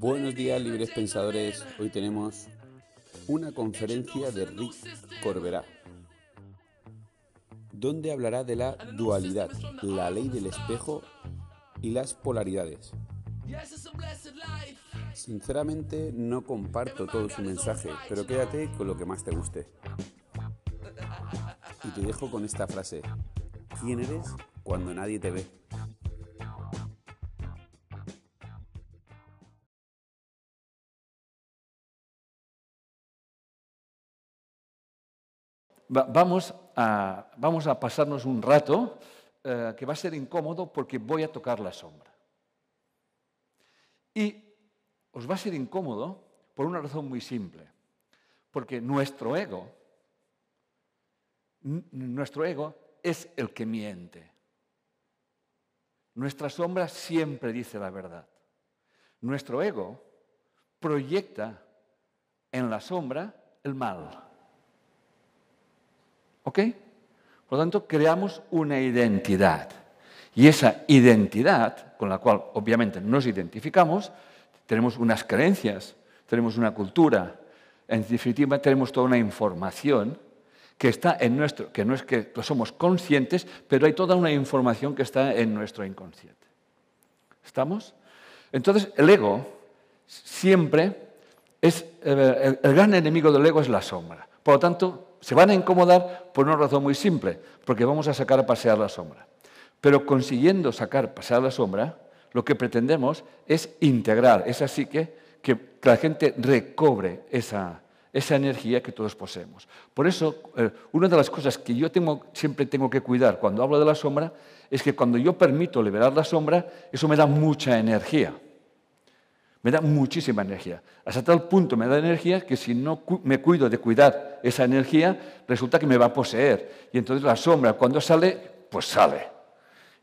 Buenos días, libres pensadores. Hoy tenemos una conferencia de Rick Corberá, donde hablará de la dualidad, la ley del espejo y las polaridades. Sinceramente no comparto todo su mensaje, pero quédate con lo que más te guste. Y te dejo con esta frase. ¿Quién eres cuando nadie te ve? Vamos, a, pasarnos un rato eh, que va a ser incómodo porque voy a tocar la sombra. Y os va a ser incómodo por una razón muy simple. Porque nuestro ego, nuestro ego es el que miente. Nuestra sombra siempre dice la verdad. Nuestro ego proyecta en la sombra el mal. ¿Ok? Por lo tanto, creamos una identidad. Y esa identidad, con la cual obviamente nos identificamos, tenemos unas creencias, tenemos una cultura, en definitiva tenemos toda una información que está en nuestro, que no es que somos conscientes, pero hay toda una información que está en nuestro inconsciente. ¿Estamos? Entonces, el ego siempre es, eh, el gran enemigo del ego es la sombra. Por lo tanto, se van a incomodar por una razón muy simple, porque vamos a sacar a pasear la sombra. Pero consiguiendo sacar a pasear la sombra, lo que pretendemos es integrar esa psique, que, la gente recobre esa, esa energía que todos poseemos. Por eso, eh, una de las cosas que yo siempre tengo que cuidar cuando hablo de la sombra es que cuando yo permito liberar la sombra, eso me da mucha energía. Me da muchísima energía. Hasta tal punto me da energía que si no me cuido de cuidar esa energía, resulta que me va a poseer. Y entonces la sombra cuando sale, pues sale.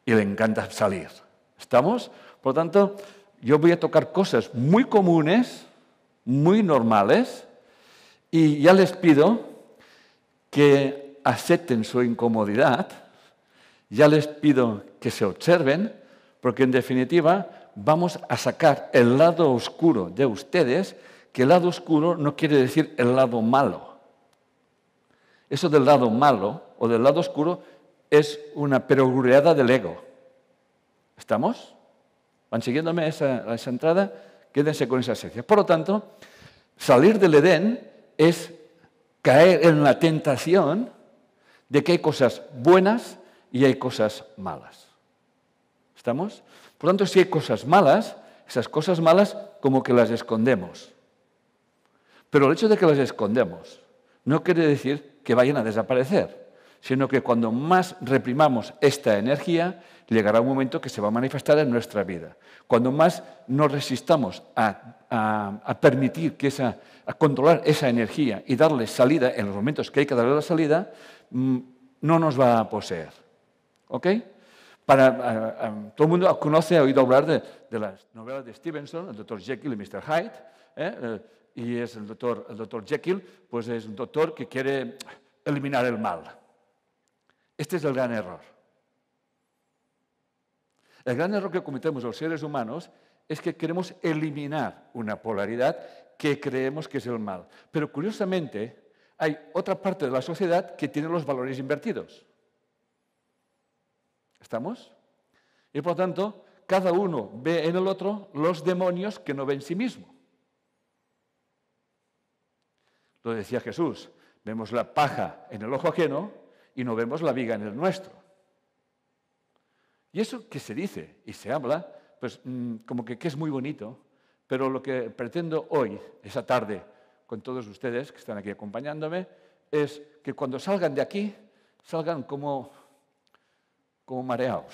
Y le encanta salir. ¿Estamos? Por lo tanto, yo voy a tocar cosas muy comunes, muy normales, y ya les pido que acepten su incomodidad, ya les pido que se observen, porque en definitiva vamos a sacar el lado oscuro de ustedes, que el lado oscuro no quiere decir el lado malo. Eso del lado malo o del lado oscuro es una perogrullada del ego. ¿Estamos? ¿Van siguiéndome esa, esa entrada? Quédense con esa esencia. Por lo tanto, salir del Edén es caer en la tentación de que hay cosas buenas y hay cosas malas. ¿Estamos? Por lo tanto, si hay cosas malas, esas cosas malas como que las escondemos. Pero el hecho de que las escondemos no quiere decir que vayan a desaparecer, sino que cuando más reprimamos esta energía, llegará un momento que se va a manifestar en nuestra vida. Cuando más nos resistamos a, permitir que esa, a controlar esa energía y darle salida en los momentos que hay que darle la salida, mm, no nos va a poseer. ¿Ok? Para, todo el mundo conoce, ha oído hablar de, las novelas de Stevenson, el doctor Jekyll y Mr. Hyde, ¿eh? Eh, y es el doctor, el doctor Jekyll, pues es un doctor que quiere eliminar el mal. Este es el gran error. El gran error que cometemos los seres humanos es que queremos eliminar una polaridad que creemos que es el mal. Pero curiosamente, hay otra parte de la sociedad que tiene los valores invertidos. ¿Estamos? Y por tanto, cada uno ve en el otro los demonios que no ve en sí mismo. Lo decía Jesús, vemos la paja en el ojo ajeno y no vemos la viga en el nuestro. Y eso que se dice y se habla, pues mm, como que, que es muy bonito, pero lo que pretendo hoy, esa tarde, con todos ustedes que están aquí acompañándome, es que cuando salgan de aquí, salgan como como mareados.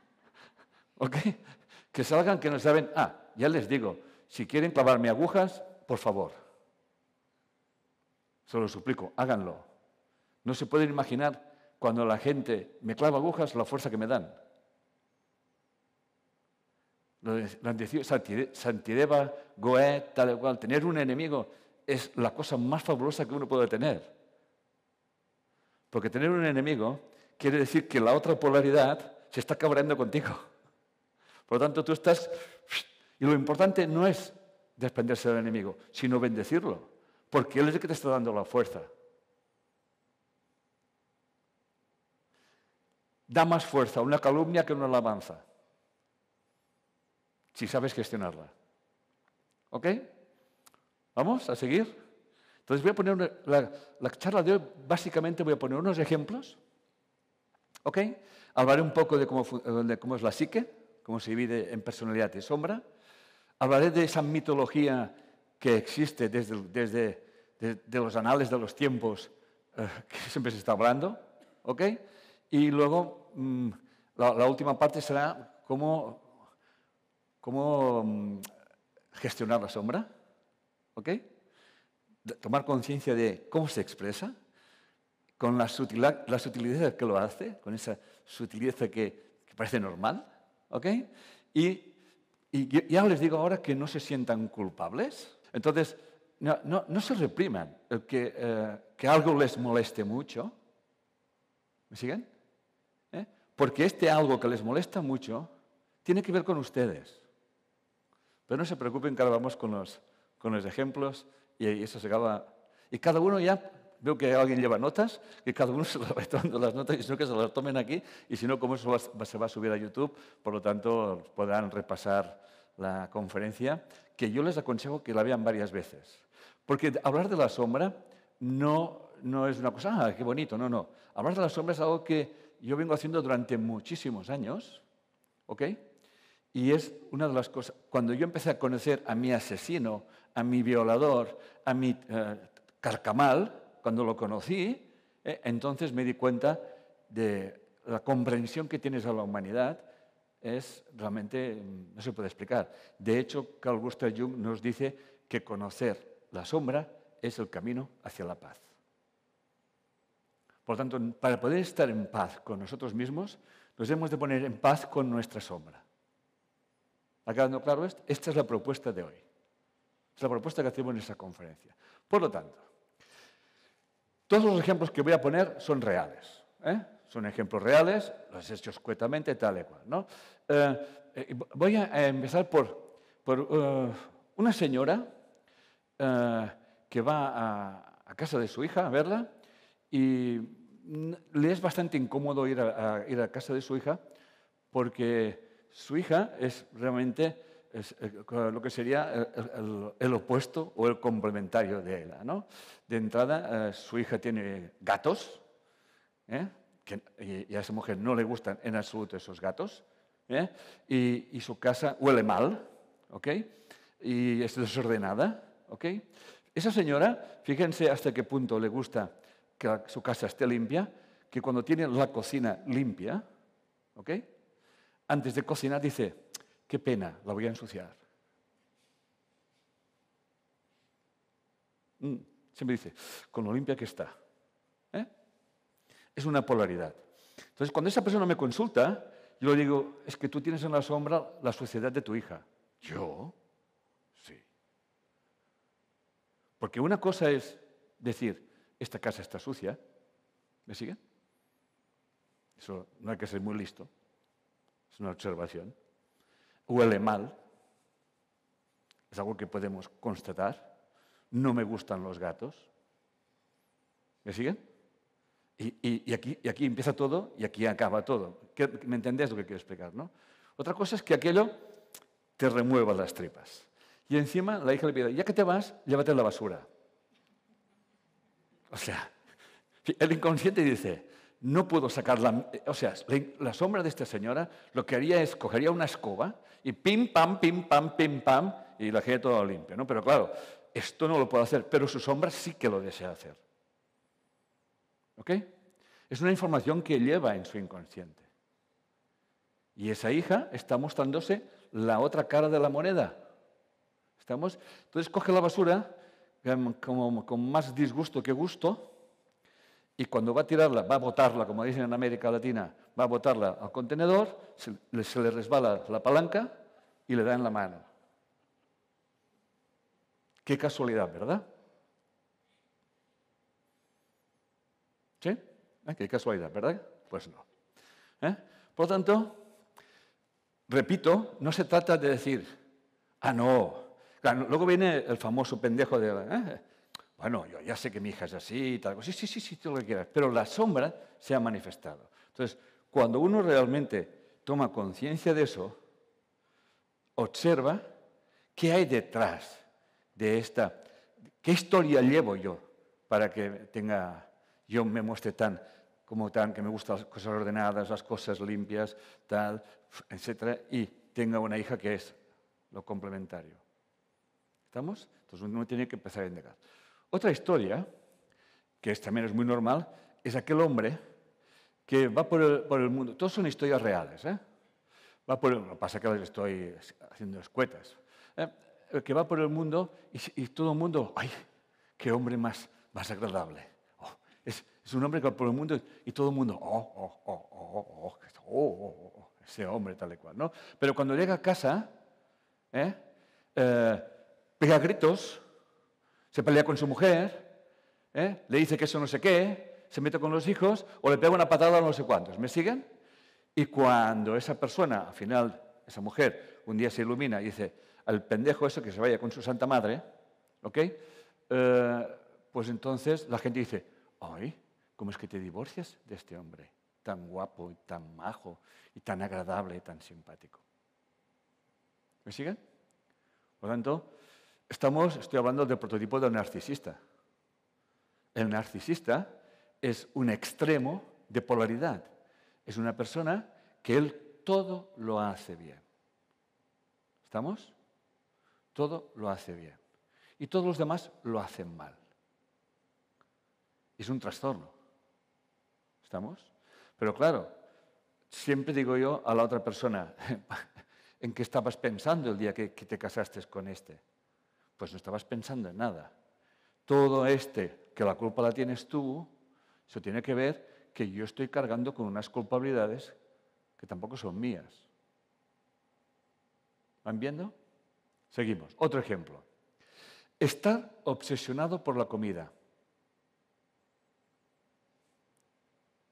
¿Ok? Que salgan que no saben, ah, ya les digo, si quieren clavarme agujas, por favor. Se lo suplico, háganlo. No se pueden imaginar cuando la gente me clava agujas la fuerza que me dan. Lo han dicho Santideva, Goethe, tal cual. Tener un enemigo es la cosa más fabulosa que uno puede tener. Porque tener un enemigo quiere decir que la otra polaridad se está cabreando contigo. Por lo tanto, tú estás Y lo importante no es desprenderse del enemigo, sino bendecirlo, porque Él es el que te está dando la fuerza. Da más fuerza una calumnia que una alabanza, si sabes gestionarla. ¿Ok? ¿Vamos a seguir? Entonces voy a poner la, la, charla de hoy, básicamente voy a poner unos ejemplos. ¿Ok? Hablaré un poco de cómo, es la psique, cómo se divide en personalidad y sombra. Hablaré de esa mitología que existe desde, desde de, los anales de los tiempos eh, que siempre se está hablando. ¿Ok? Y luego mm, la, última parte será cómo, cómo mm, gestionar la sombra. ¿Ok? tomar conciencia de cómo se expresa, con la sutilidad, que lo hace, con esa sutileza que, parece normal. ¿Ok? Y, ya les digo ahora que no se sientan culpables. Entonces, no, se repriman que, eh, que, algo les moleste mucho. ¿Me siguen? ¿Eh? Porque este algo que les molesta mucho tiene que ver con ustedes. Pero no se preocupen que ahora vamos con los, con los ejemplos y eso se acaba. Y cada uno ya, veo que alguien lleva notas, que cada uno se va tomando las notas y si no que se las tomen aquí y si no, como eso se va a subir a YouTube, por lo tanto podrán repasar la conferencia, que yo les aconsejo que la vean varias veces. Porque hablar de la sombra no, no es una cosa, ah, qué bonito, no, no. Hablar de la sombra es algo que yo vengo haciendo durante muchísimos años, ¿ok? Y es una de las cosas, cuando yo empecé a conocer a mi asesino, a mi violador, a mi eh, carcamal, cuando lo conocí, eh, entonces me di cuenta de la comprensión que tienes a la humanidad es realmente, mm, no se puede explicar. De hecho, Carl Gustav Jung nos dice que conocer la sombra es el camino hacia la paz. Por lo tanto, para poder estar en paz con nosotros mismos, nos hemos de poner en paz con nuestra sombra. ¿Ha quedado claro esto? Esta es la propuesta de hoy. Es la propuesta que hacemos en esa conferencia. Por lo tanto, todos los ejemplos que voy a poner son reales. ¿eh? Son ejemplos reales, los he hecho escuetamente, tal y cual. ¿no? Eh, eh, voy a empezar por, por una señora que va a, a, casa de su hija a verla y le es bastante incómodo ir a, ir a casa de su hija porque su hija es realmente es eh, lo que sería el, opuesto o el complementario de ella. ¿no? De entrada, eh, su hija tiene gatos, ¿eh? y, a esa mujer no le gustan en absoluto esos gatos, y, su casa huele mal, ¿ok? y es desordenada. ¿ok? Esa señora, fíjense hasta qué punto le gusta que su casa esté limpia, que cuando tiene la cocina limpia, ¿ok? antes de cocinar dice, Qué pena, la voy a ensuciar. Mm, siempre dice, con lo limpia que está. ¿eh? Es una polaridad. Entonces, cuando esa persona me consulta, yo le digo, es que tú tienes en la sombra la suciedad de tu hija. ¿Yo? Sí. Porque una cosa es decir, esta casa está sucia. ¿Me siguen? Eso no hay que ser muy listo. Es una observación huele mal, es algo que podemos constatar. No me gustan los gatos. ¿Me siguen? Y, aquí, y aquí, empieza todo y aquí acaba todo. ¿Me entendés lo que quiero explicar? ¿no? Otra cosa es que aquello te remueva las tripas. Y encima la hija le pide, ya que te vas, llévate la basura. O sea, el inconsciente dice, no puedo sacar la... O sea, la, sombra de esta señora lo que haría es cogería una escoba y pim, pam, pim, pam, pim, pam, y la dejaría todo limpio, ¿no? Pero claro, esto no lo puedo hacer, pero su sombra sí que lo desea hacer. ¿Ok? Es una información que lleva en su inconsciente. Y esa hija está mostrándose la otra cara de la moneda. ¿Estamos? Entonces coge la basura em, como, con más disgusto que gusto y cuando va a tirarla, va a botarla, como dicen en América Latina, va a botarla al contenedor, se, le resbala la palanca y le da en la mano. Qué casualidad, ¿verdad? ¿Sí? ¿Eh? Qué casualidad, ¿verdad? Pues no. ¿Eh? Por lo tanto, repito, no se trata de decir, Ah, no. Claro, luego viene el famoso pendejo de... "Eh, bueno, yo ya sé que mi hija es así y tal. Sí, sí, sí, sí, todo lo que quieras. Pero la sombra se ha manifestado. Entonces, cuando uno realmente toma conciencia de eso, observa qué hay detrás de esta, qué historia llevo yo para que tenga, yo me muestre tan, como tan, que me gustan las cosas ordenadas, las cosas limpias, tal, etcétera, y tenga una hija que es lo complementario. ¿Estamos? Entonces uno tiene que empezar a indagar. Otra historia, que también es muy normal, es aquel hombre que va por el, por el mundo. Todos son historias reales, ¿eh? Va por el, lo que pasa es que les estoy haciendo escuetas. ¿eh? Que va por el mundo y, y, todo el mundo, ¡ay! ¡Qué hombre más, más agradable! Oh, es, es, un hombre que va por el mundo y todo el mundo, ¡oh, oh, oh, oh, oh, oh, oh ese hombre tal y cual! ¿no? Pero cuando llega a casa, ¿eh? Eh, pega gritos, se pelea con su mujer, ¿eh? le dice que eso no sé qué, se mete con los hijos o le pega una patada a no sé cuántos. ¿Me siguen? Y cuando esa persona, al final, esa mujer, un día se ilumina y dice, al pendejo eso que se vaya con su santa madre, ¿ok? Eh, pues entonces la gente dice, ay, ¿cómo es que te divorcias de este hombre tan guapo y tan majo y tan agradable y tan simpático? ¿Me siguen? Por lo tanto, estamos, estoy hablando del prototipo del narcisista. El narcisista es un extremo de polaridad. Es una persona que él todo lo hace bien. ¿Estamos? Todo lo hace bien. Y todos los demás lo hacen mal. Es un trastorno. ¿Estamos? Pero claro, siempre digo yo a la otra persona, ¿en qué estabas pensando el día que, que te casaste con este? Pues no estabas pensando en nada. Todo este, que la culpa la tienes tú, eso tiene que ver que yo estoy cargando con unas culpabilidades que tampoco son mías. ¿Van viendo? Seguimos. Otro ejemplo. Estar obsesionado por la comida.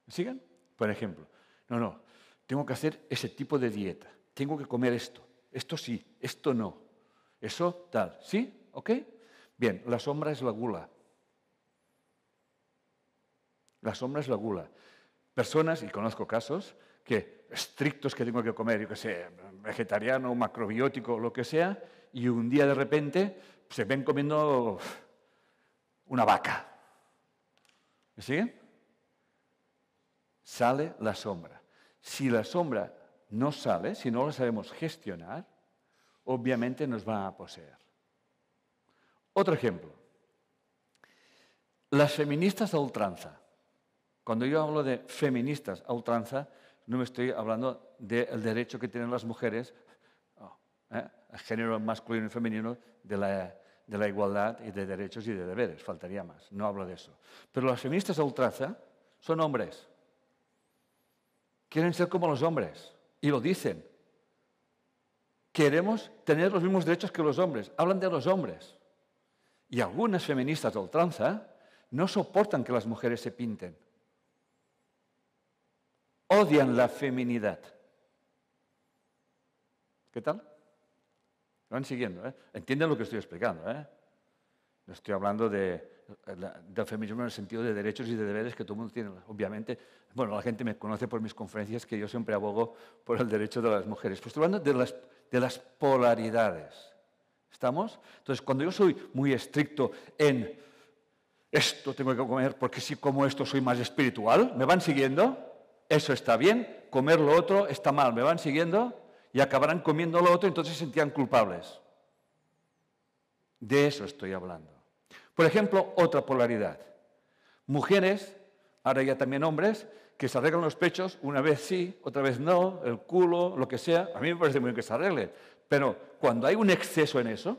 ¿Me siguen? Por ejemplo, no, no, tengo que hacer ese tipo de dieta. Tengo que comer esto. Esto sí, esto no. Eso tal. ¿Sí? ¿Ok? Bien, la sombra es la gula. La sombra es la gula. Personas, y conozco casos, que estrictos que tengo que comer, yo que sé, vegetariano, macrobiótico, lo que sea, y un día de repente se ven comiendo una vaca. ¿Me siguen? Sale la sombra. Si la sombra no sale, si no la sabemos gestionar, obviamente nos va a poseer. Otro ejemplo. Las feministas a ultranza. Cuando yo hablo de feministas a ultranza, no me estoy hablando del derecho que tienen las mujeres, oh, ¿eh? género masculino y femenino, de la, de la igualdad y de derechos y de deberes. Faltaría más. No hablo de eso. Pero las feministas a ultranza son hombres. Quieren ser como los hombres. Y lo dicen. Queremos tener los mismos derechos que los hombres. Hablan de los hombres. Y algunas feministas a ultranza no soportan que las mujeres se pinten odian la feminidad. ¿Qué tal? Lo van siguiendo, ¿eh? Entienden lo que estoy explicando, ¿eh? No estoy hablando de, del feminismo en el sentido de derechos y de deberes que todo el mundo tiene. Obviamente, bueno, la gente me conoce por mis conferencias que yo siempre abogo por el derecho de las mujeres. Pues estoy hablando de de las polaridades. ¿Estamos? Entonces, cuando yo soy muy estricto en esto tengo que comer porque si como esto soy más espiritual, ¿me van siguiendo? eso está bien, comer lo otro está mal. ¿Me van siguiendo? Y acabarán comiendo lo otro, entonces se sentían culpables. De eso estoy hablando. Por ejemplo, otra polaridad. Mujeres, ahora ya también hombres, que se arreglan los pechos, una vez sí, otra vez no, el culo, lo que sea. A mí me parece muy bien que se arregle. Pero cuando hay un exceso en eso,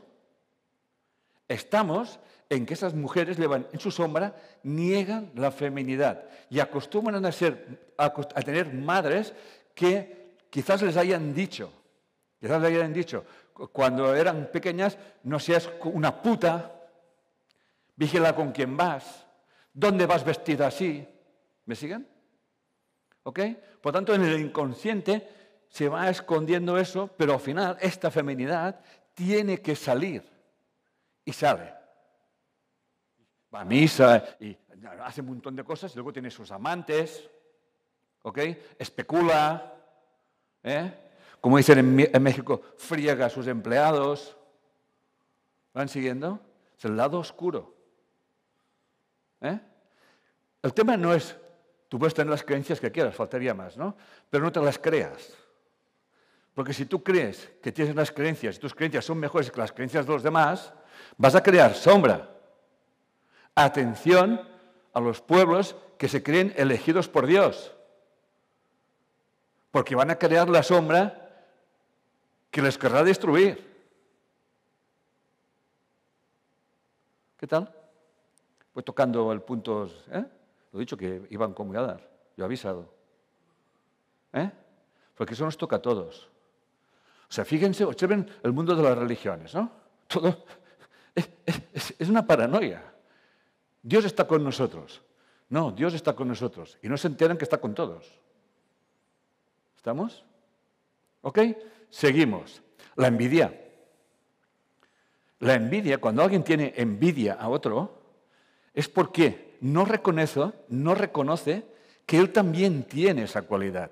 estamos en que esas mujeres llevan en su sombra, niegan la feminidad y acostumbran a, ser, a, tener madres que quizás les hayan dicho, quizás les hayan dicho, cuando eran pequeñas, no seas una puta, vigila con quién vas, dónde vas vestida así. ¿Me siguen? ¿Ok? Por tanto, en el inconsciente se va escondiendo eso, pero al final esta feminidad tiene que salir. Y sale. Va a misa y hace un montón de cosas y luego tiene sus amantes, ¿ok? Especula, ¿eh? Como dicen en, México, friega a sus empleados. ¿Van siguiendo? Es el lado oscuro. ¿eh? El tema no es, tú puedes tener las creencias que quieras, faltaría más, ¿no? Pero no te las creas. Porque si tú crees que tienes unas creencias y tus creencias son mejores que las creencias de los demás, vas a crear sombra. Atención a los pueblos que se creen elegidos por Dios. Porque van a crear la sombra que les querrá destruir. ¿Qué tal? Voy tocando el punto, ¿eh? Lo he dicho que iban como dar, yo he avisado. ¿Eh? Porque eso nos toca a todos. O sea, fíjense, observen el mundo de las religiones, ¿no? Todo es, una paranoia. Dios está con nosotros. No, Dios está con nosotros. Y no se enteran que está con todos. ¿Estamos? ¿Ok? Seguimos. La envidia. La envidia, cuando alguien tiene envidia a otro, es porque no reconoce, no reconoce que él también tiene esa cualidad.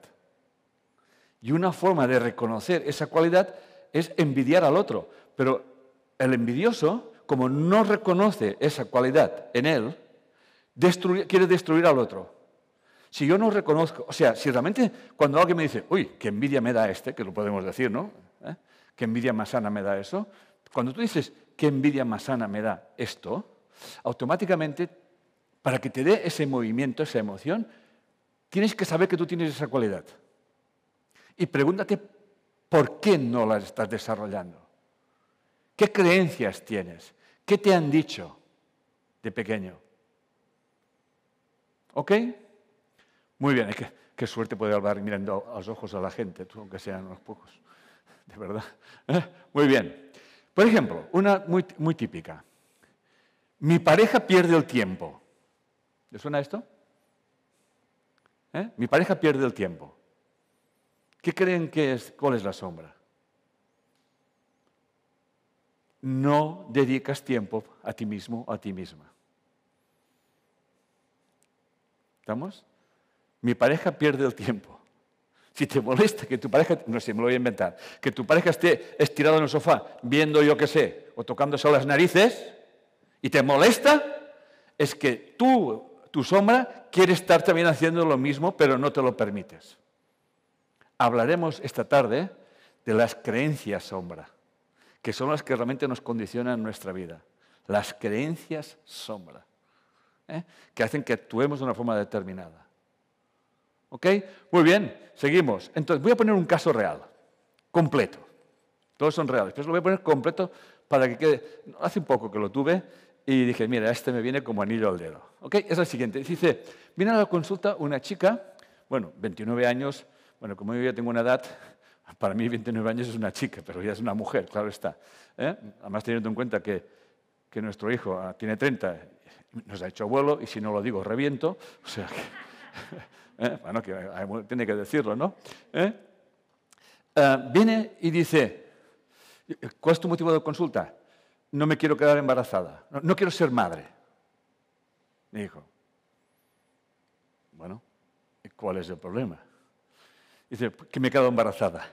Y una forma de reconocer esa cualidad es envidiar al otro. Pero el envidioso, como no reconoce esa cualidad en él, quiere destruir al otro. Si yo no reconozco, o sea, si realmente cuando alguien me dice, uy, qué envidia me da este, que lo podemos decir, ¿no? ¿Eh? ¿Qué envidia más sana me da eso? Cuando tú dices, qué envidia más sana me da esto, automáticamente, para que te dé ese movimiento, esa emoción, tienes que saber que tú tienes esa cualidad y pregúntate por qué no las estás desarrollando. ¿Qué creencias tienes? ¿Qué te han dicho de pequeño? ¿Ok? Muy bien, qué, suerte poder hablar mirando a los ojos a la gente, aunque sean unos pocos, de verdad. ¿Eh? Muy bien. Por ejemplo, una muy, típica. Mi pareja pierde el tiempo. ¿Le suena esto? ¿Eh? Mi pareja pierde el tiempo. ¿Qué creen que es? ¿Cuál es la sombra? No dedicas tiempo a ti mismo o a ti misma. ¿Estamos? Mi pareja pierde el tiempo. Si te molesta que tu pareja, no sé, me lo voy a inventar, que tu pareja esté estirada en el sofá viendo yo qué sé, o tocándose las narices, y te molesta, es que tú, tu sombra, quiere estar también haciendo lo mismo, pero no te lo permites hablaremos esta tarde de las creencias sombra, que son las que realmente nos condicionan nuestra vida. Las creencias sombra, ¿eh? que hacen que actuemos de una forma determinada. ¿Ok? Muy bien, seguimos. Entonces, voy a poner un caso real, completo. Todos son reales, pero lo voy a poner completo para que quede. Hace un poco que lo tuve y dije, mira, este me viene como anillo al dedo. ¿Ok? Es el siguiente. Dice, viene a la consulta una chica, bueno, 29 años, bueno, como yo ya tengo una edad, para mí 29 años es una chica, pero ya es una mujer, claro está. ¿eh? Además, teniendo en cuenta que, nuestro hijo ah, tiene 30, nos ha hecho abuelo, y si no lo digo, reviento. O sea que, ¿eh? bueno, tiene que decirlo, ¿no? ¿Eh? Ah, viene y dice, ¿cuál es tu motivo de consulta? No me quiero quedar embarazada, no, no quiero ser madre. Me dijo, bueno, ¿cuál es el problema? Dice, que me he quedado embarazada.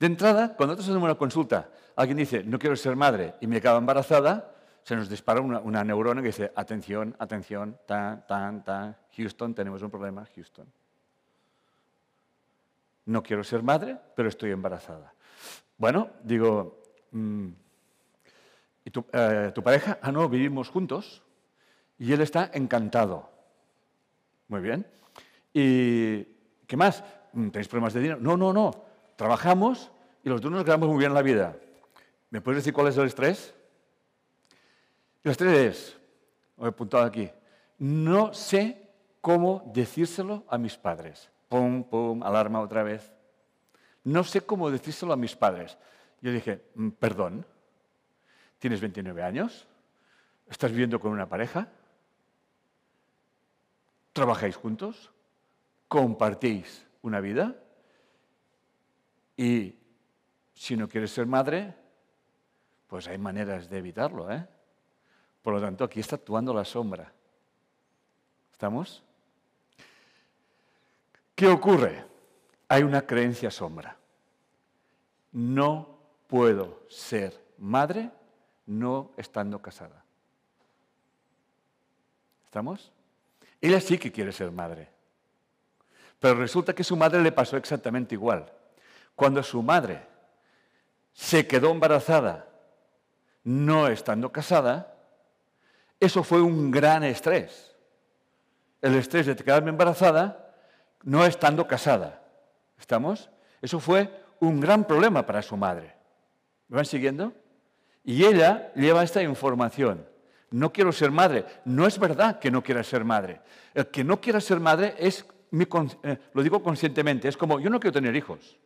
De entrada, cuando nosotros hacemos una consulta, alguien dice, no quiero ser madre y me he quedado embarazada, se nos dispara una, neurona que dice, atención, atención, tan, tan, tan, Houston, tenemos un problema, Houston. No quiero ser madre, pero estoy embarazada. Bueno, digo, mm, ¿y tu, eh, tu pareja? Ah, no, vivimos juntos y él está encantado. Muy bien. Y ¿Qué más? Mm, ¿Tenéis problemas de dinero? No, no, no. Trabajamos y los dos nos quedamos muy bien en la vida. ¿Me puedes decir cuál es el estrés? El estrés es, lo he apuntado aquí, no sé cómo decírselo a mis padres. Pum, pum, alarma otra vez. No sé cómo decírselo a mis padres. Yo dije, mm, perdón, ¿tienes 29 años? ¿Estás viviendo con una pareja? ¿Trabajáis juntos? Compartís una vida y Si no quieres ser madre, pues hay maneras de evitarlo. ¿eh? Por lo tanto, aquí está actuando la sombra. ¿Estamos? ¿Qué ocurre? Hay una creencia sombra. No puedo ser madre no estando casada. ¿Estamos? Ella sí que quiere ser madre. Pero resulta que su madre le pasó exactamente igual. Cuando su madre se quedó embarazada no estando casada, eso fue un gran estrés. El estrés de quedarme embarazada no estando casada. ¿Estamos? Eso fue un gran problema para su madre. ¿Me van siguiendo? Y ella lleva esta información. No quiero ser madre. No es verdad que no quiera ser madre. El que no quiera ser madre es, eh, lo digo conscientemente, es como, yo no quiero tener hijos.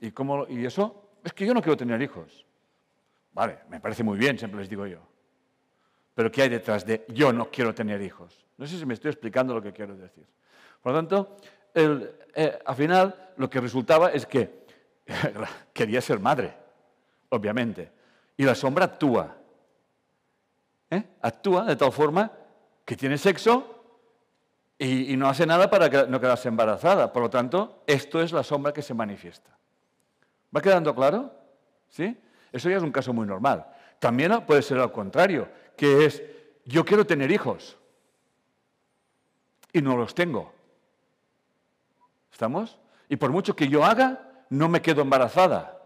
¿Y, cómo, y eso es que yo no quiero tener hijos. Vale, me parece muy bien, siempre les digo yo. Pero ¿qué hay detrás de yo no quiero tener hijos? No sé si me estoy explicando lo que quiero decir. Por lo tanto, eh, al final lo que resultaba es que quería ser madre, obviamente. Y la sombra actúa. ¿eh? Actúa de tal forma que tiene sexo y, no hace nada para no quedarse embarazada. Por lo tanto, esto es la sombra que se manifiesta. ¿Va quedando claro? ¿Sí? Eso ya es un caso muy normal. También puede ser al contrario, que es, yo quiero tener hijos y no los tengo. ¿Estamos? Y por mucho que yo haga, no me quedo embarazada.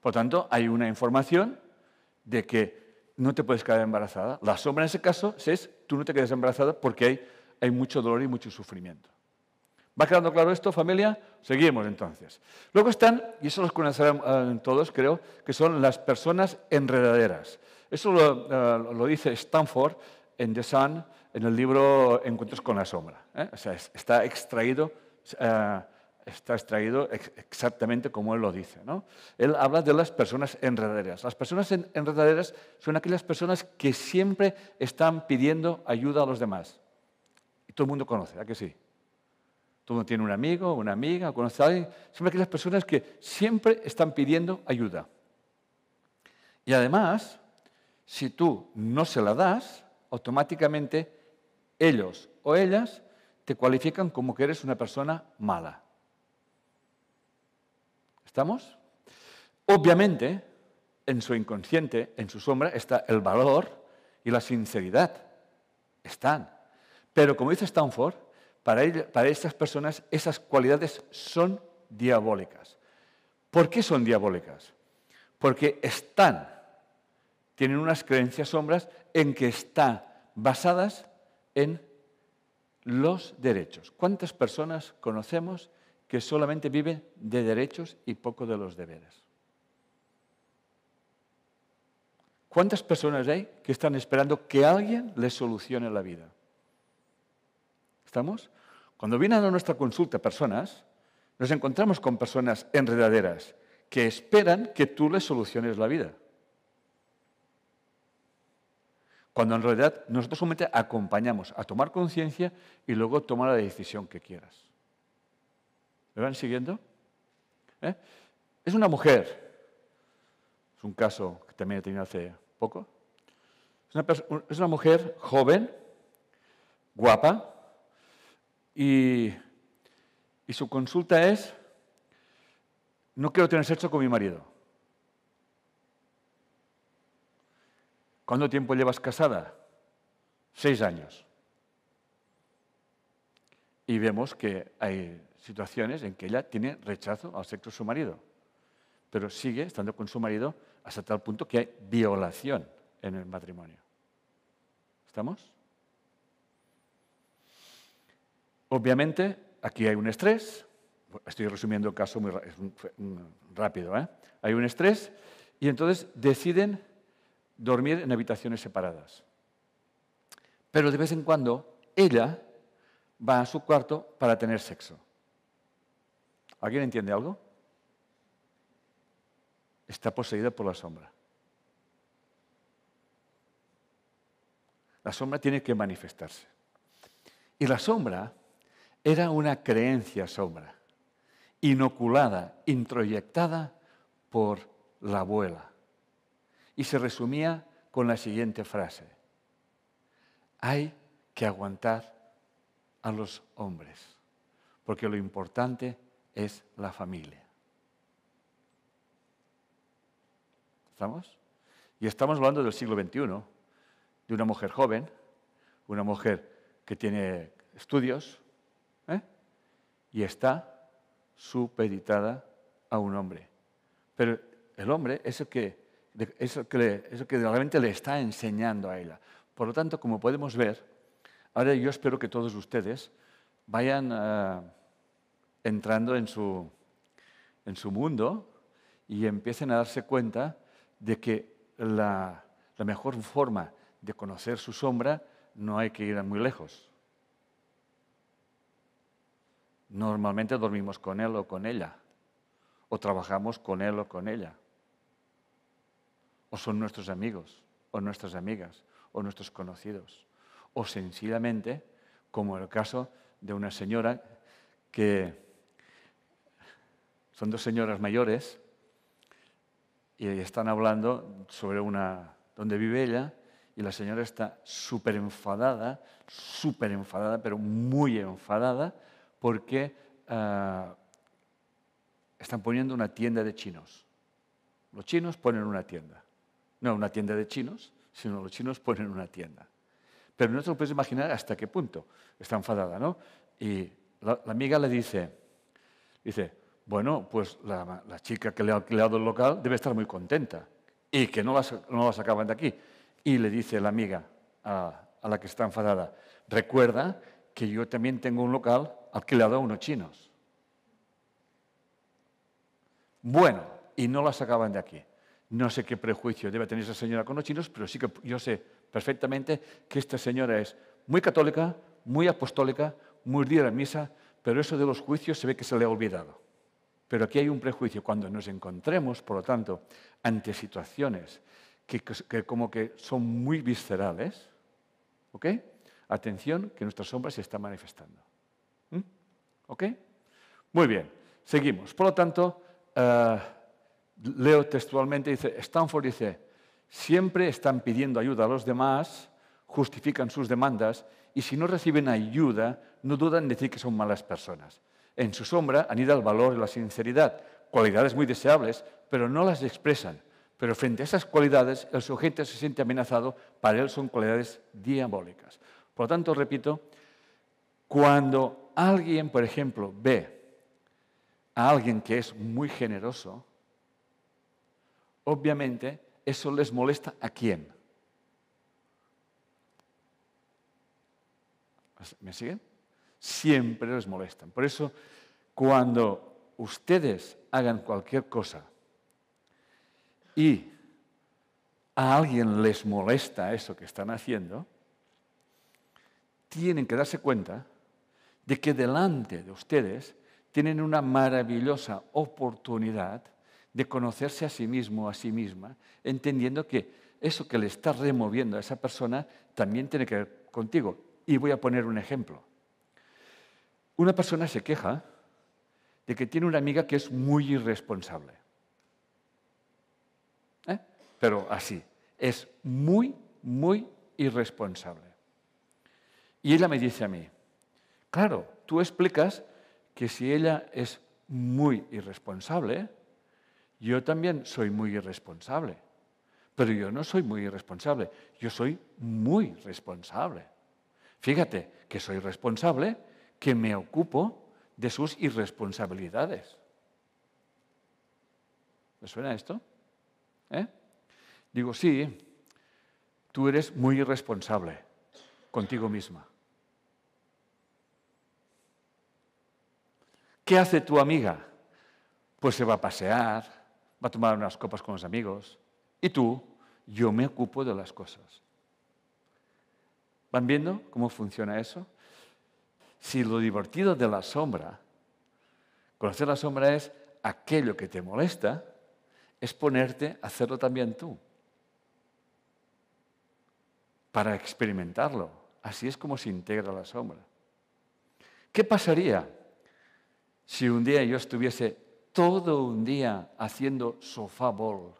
Por tanto, hay una información de que no te puedes quedar embarazada. La sombra en ese caso es tú no te quedes embarazada porque hay, hay mucho dolor y mucho sufrimiento. ¿Va quedando claro esto, familia? Seguimos entonces. Luego están, y eso los conocerán eh, todos, creo, que son las personas enredaderas. Eso lo, lo dice Stanford en The Sun, en el libro Encuentros con la sombra. ¿eh? O sea, está extraído, eh, está extraído exactamente como él lo dice. ¿no? Él habla de las personas enredaderas. Las personas enredaderas son aquellas personas que siempre están pidiendo ayuda a los demás. Todo el mundo conoce, ¿a que sí? Todo el mundo tiene un amigo, una amiga, conoce a alguien. Son aquellas personas que siempre están pidiendo ayuda. Y además, si tú no se la das, automáticamente ellos o ellas te cualifican como que eres una persona mala. ¿Estamos? Obviamente, en su inconsciente, en su sombra, está el valor y la sinceridad. Están. Pero como dice Stanford, para, para estas personas esas cualidades son diabólicas. ¿Por qué son diabólicas? Porque están, tienen unas creencias sombras en que están basadas en los derechos. ¿Cuántas personas conocemos que solamente viven de derechos y poco de los deberes? ¿Cuántas personas hay que están esperando que alguien les solucione la vida? ¿Estamos? Cuando vienen a nuestra consulta personas, nos encontramos con personas enredaderas que esperan que tú les soluciones la vida. Cuando en realidad nosotros solamente acompañamos a tomar conciencia y luego tomar la decisión que quieras. ¿Me van siguiendo? ¿Eh? Es una mujer. Es un caso que también he tenido hace poco. Es una, es una mujer joven, guapa, y, su consulta es, no quiero tener sexo con mi marido. ¿Cuánto tiempo llevas casada? Seis años. Y vemos que hay situaciones en que ella tiene rechazo al sexo de su marido, pero sigue estando con su marido hasta tal punto que hay violación en el matrimonio. ¿Estamos? Obviamente, aquí hay un estrés. Estoy resumiendo el caso muy rápido. ¿eh? Hay un estrés y entonces deciden dormir en habitaciones separadas. Pero de vez en cuando ella va a su cuarto para tener sexo. ¿Alguien entiende algo? Está poseída por la sombra. La sombra tiene que manifestarse. Y la sombra era una creencia sombra. inoculada, introyectada por la abuela. Y se resumía con la siguiente frase. Hay que aguantar a los hombres, porque lo importante es la familia. ¿Estamos? Y estamos hablando del siglo XXI, de una mujer joven, una mujer que tiene estudios. Y está supeditada a un hombre. Pero el hombre es el que, que, que realmente le está enseñando a ella. Por lo tanto, como podemos ver, ahora yo espero que todos ustedes vayan eh, entrando en su, en su mundo y empiecen a darse cuenta de que la, la mejor forma de conocer su sombra no hay que ir muy lejos. Normalmente dormimos con él o con ella, o trabajamos con él o con ella, o son nuestros amigos, o nuestras amigas, o nuestros conocidos, o sencillamente, como el caso de una señora que son dos señoras mayores y están hablando sobre una donde vive ella y la señora está súper enfadada, súper enfadada, pero muy enfadada, porque ah, están poniendo una tienda de chinos. Los chinos ponen una tienda. No una tienda de chinos, sino los chinos ponen una tienda. Pero no te lo puedes imaginar hasta qué punto está enfadada, ¿no? Y la, amiga le dice, dice, bueno, pues la, chica que le ha alquilado el local debe estar muy contenta y que no la, no la sacaban de aquí. Y le dice la amiga a la que está enfadada, recuerda que yo también tengo un local alquilado a unos chinos. Bueno, y no la sacaban de aquí. No sé qué prejuicio debe tener esa señora con los chinos, pero sí que yo sé perfectamente que esta señora es muy católica, muy apostólica, muy día de misa, pero eso de los juicios se ve que se le ha olvidado. Pero aquí hay un prejuicio. Cuando nos encontremos, por lo tanto, ante situaciones que, que como que son muy viscerales, ¿ok? Atención, que nuestra sombra se está manifestando. ¿Ok? Muy bien, seguimos. Por lo tanto, eh, leo textualmente, dice, Stanford dice, siempre están pidiendo ayuda a los demás, justifican sus demandas y si no reciben ayuda, no dudan en decir que son malas personas. En su sombra anida el valor y la sinceridad, cualidades muy deseables, pero no las expresan. Pero frente a esas cualidades, el sujeto se siente amenazado, para él son cualidades diabólicas. Por lo tanto, repito, cuando alguien, por ejemplo, ve a alguien que es muy generoso, obviamente eso les molesta a quién. ¿Me siguen? Siempre les molestan. Por eso, cuando ustedes hagan cualquier cosa y a alguien les molesta eso que están haciendo, tienen que darse cuenta de que delante de ustedes tienen una maravillosa oportunidad de conocerse a sí mismo, a sí misma, entendiendo que eso que le está removiendo a esa persona también tiene que ver contigo. Y voy a poner un ejemplo. Una persona se queja de que tiene una amiga que es muy irresponsable. ¿Eh? Pero así, es muy, muy irresponsable. Y ella me dice a mí, claro, tú explicas que si ella es muy irresponsable, yo también soy muy irresponsable. Pero yo no soy muy irresponsable, yo soy muy responsable. Fíjate que soy responsable, que me ocupo de sus irresponsabilidades. ¿Me suena esto? ¿Eh? Digo, sí, tú eres muy irresponsable contigo misma. ¿Qué hace tu amiga? Pues se va a pasear, va a tomar unas copas con los amigos. Y tú, yo me ocupo de las cosas. ¿Van viendo cómo funciona eso? Si lo divertido de la sombra, conocer la sombra es aquello que te molesta, es ponerte a hacerlo también tú, para experimentarlo. Así es como se integra la sombra. ¿Qué pasaría si un día yo estuviese todo un día haciendo sofá ball?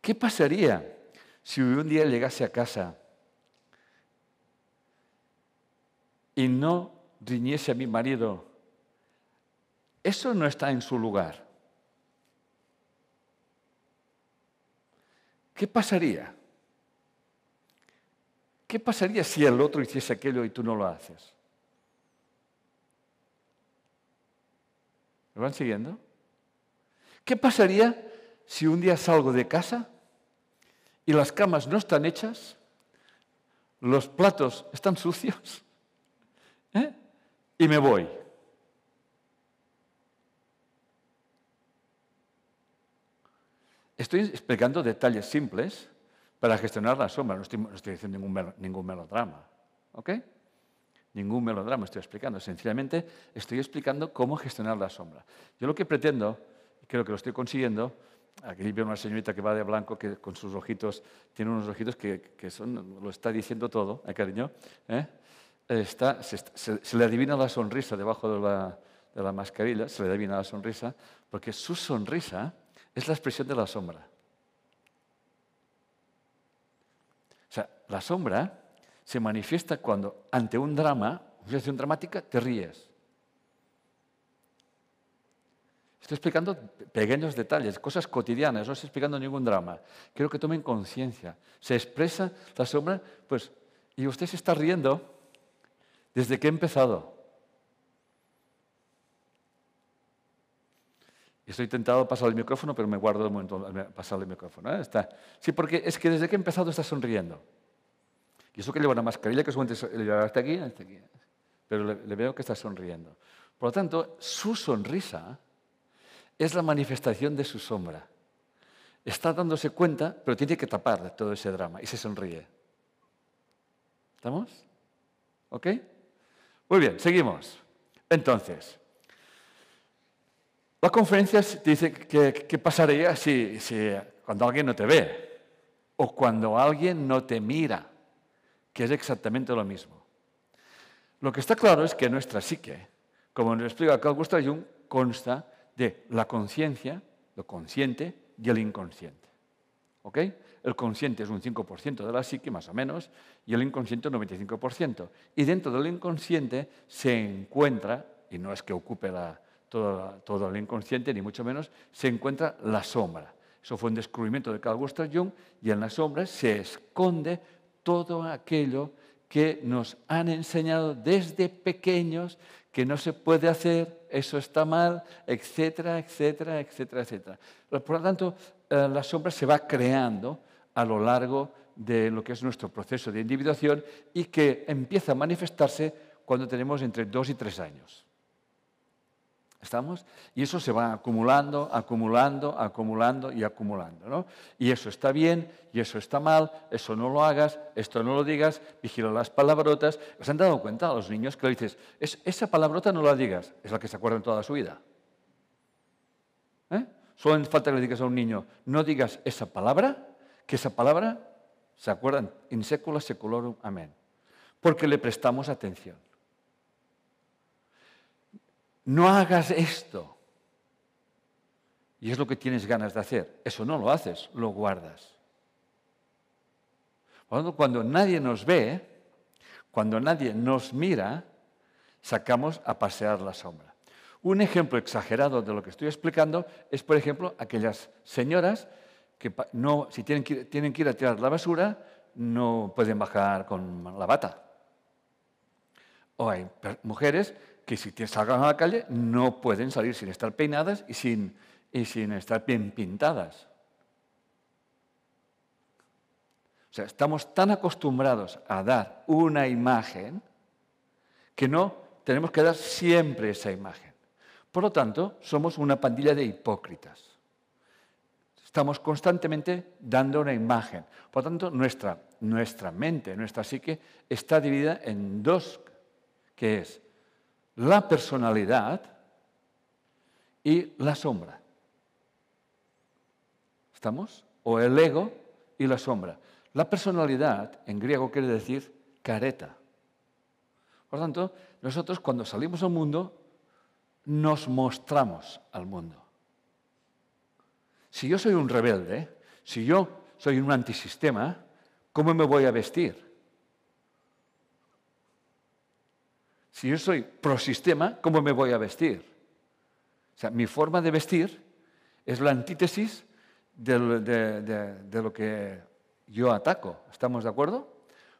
¿Qué pasaría si un día llegase a casa y no riñese a mi marido? Eso no está en su lugar. ¿Qué pasaría? ¿Qué pasaría si el otro hiciese aquello y tú no lo haces? ¿Me van siguiendo? ¿Qué pasaría si un día salgo de casa y las camas no están hechas, los platos están sucios ¿eh? y me voy? Estoy explicando detalles simples para gestionar la sombra, no estoy, diciendo ningún, ningún melodrama. ¿Ok? Ningún melodrama estoy explicando. Sencillamente estoy explicando cómo gestionar la sombra. Yo lo que pretendo, y creo que lo estoy consiguiendo, aquí veo una señorita que va de blanco, que con sus ojitos, tiene unos ojitos que, son, lo está diciendo todo, ¿eh, cariño? ¿Eh? Está, se, se, le adivina la sonrisa debajo de la, de la mascarilla, se le adivina la sonrisa, porque su sonrisa es la expresión de la sombra. O sea, la sombra se manifiesta cuando ante un drama, una situación dramática, te ríes. Estoy explicando pequeños detalles, cosas cotidianas, no estoy explicando ningún drama. Quiero que tomen conciencia. Se expresa la sombra, pues, y usted se está riendo desde que he empezado. estoy tentado a pasar el micrófono, pero me guardo el momento de pasar el micrófono. ¿eh? Está. Sí, porque es que desde que he empezado está sonriendo. Y eso que lleva una mascarilla que seguramente lleva hasta aquí, hasta aquí. Pero le, le veo que está sonriendo. Por lo tanto, su sonrisa es la manifestación de su sombra. Está dándose cuenta, pero tiene que tapar todo ese drama y se sonríe. ¿Estamos? ¿Ok? Muy bien, seguimos. Entonces, la conferencia te dice qué pasaría si, cuando alguien no te ve o cuando alguien no te mira, que es exactamente lo mismo. Lo que está claro es que nuestra psique, como nos explica Carl Gustav Jung, consta de la conciencia, lo consciente y el inconsciente. ¿Ok? El consciente es un 5% de la psique, más o menos, y el inconsciente un 95%. Y dentro del inconsciente se encuentra, y no es que ocupe la, todo, el inconsciente, ni mucho menos, se encuentra la sombra. Eso fue un descubrimiento de Carl Gustav Jung y en la sombra se esconde todo aquello que nos han enseñado desde pequeños que no se puede hacer, eso está mal, etcétera, etcétera, etcétera, etcétera. Por lo tanto, eh, la sombra se va creando a lo largo de lo que es nuestro proceso de individuación y que empieza a manifestarse cuando tenemos entre dos y tres años. ¿Estamos? Y eso se va acumulando, acumulando, acumulando y acumulando. ¿no? Y eso está bien, y eso está mal, eso no lo hagas, esto no lo digas, vigila las palabrotas. ¿Os han dado cuenta a los niños que le dices, esa palabrota no la digas? Es la que se acuerdan toda su vida. ¿Eh? Solo falta que le digas a un niño, no digas esa palabra, que esa palabra se acuerdan in secula seculorum, amén. Porque le prestamos atención no hagas esto. Y es lo que tienes ganas de hacer. Eso no lo haces, lo guardas. Cuando nadie nos ve, cuando nadie nos mira, sacamos a pasear la sombra. Un ejemplo exagerado de lo que estoy explicando es, por ejemplo, aquellas señoras que no, si tienen que, tienen que ir a tirar la basura, no pueden bajar con la bata. O hay mujeres que si salgan a la calle no pueden salir sin estar peinadas y sin, y sin estar bien pintadas. O sea, estamos tan acostumbrados a dar una imagen que no tenemos que dar siempre esa imagen. Por lo tanto, somos una pandilla de hipócritas. Estamos constantemente dando una imagen. Por lo tanto, nuestra, nuestra mente, nuestra psique está dividida en dos, que es la personalidad y la sombra. ¿Estamos? O el ego y la sombra. La personalidad en griego quiere decir careta. Por tanto, nosotros cuando salimos al mundo nos mostramos al mundo. Si yo soy un rebelde, si yo soy un antisistema, ¿cómo me voy a vestir? Si yo soy prosistema, ¿cómo me voy a vestir? O sea, mi forma de vestir es la antítesis de, lo que yo ataco. ¿Estamos de acuerdo?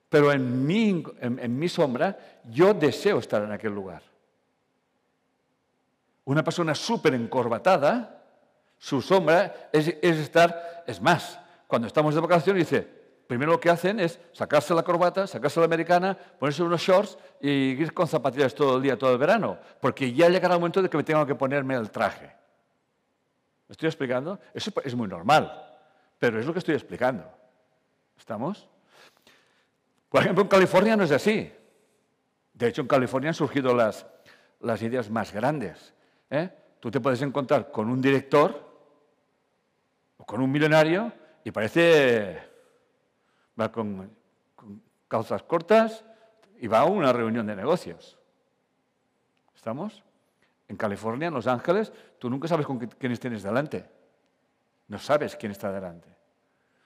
Pero en mi, en mi sombra yo deseo estar en aquel lugar. Una persona súper encorbatada, su sombra es, estar, es más, cuando estamos de vacaciones dice, primero lo que hacen es sacarse la corbata, sacarse la americana, ponerse unos shorts y ir con zapatillas todo el día, todo el verano, porque ya llegará el momento de que me tengo que ponerme el traje. ¿Me estoy explicando? Eso es muy normal, pero es lo que estoy explicando. ¿Estamos? Por ejemplo, en California no es así. De hecho, en California han surgido las, ideas más grandes. ¿eh? Tú te puedes encontrar con un director o con un millonario y parece va con, calzas cortas y va a una reunión de negocios. ¿Estamos? En California, en Los Ángeles, tú nunca sabes con quiénes tienes delante. No sabes quién está delante.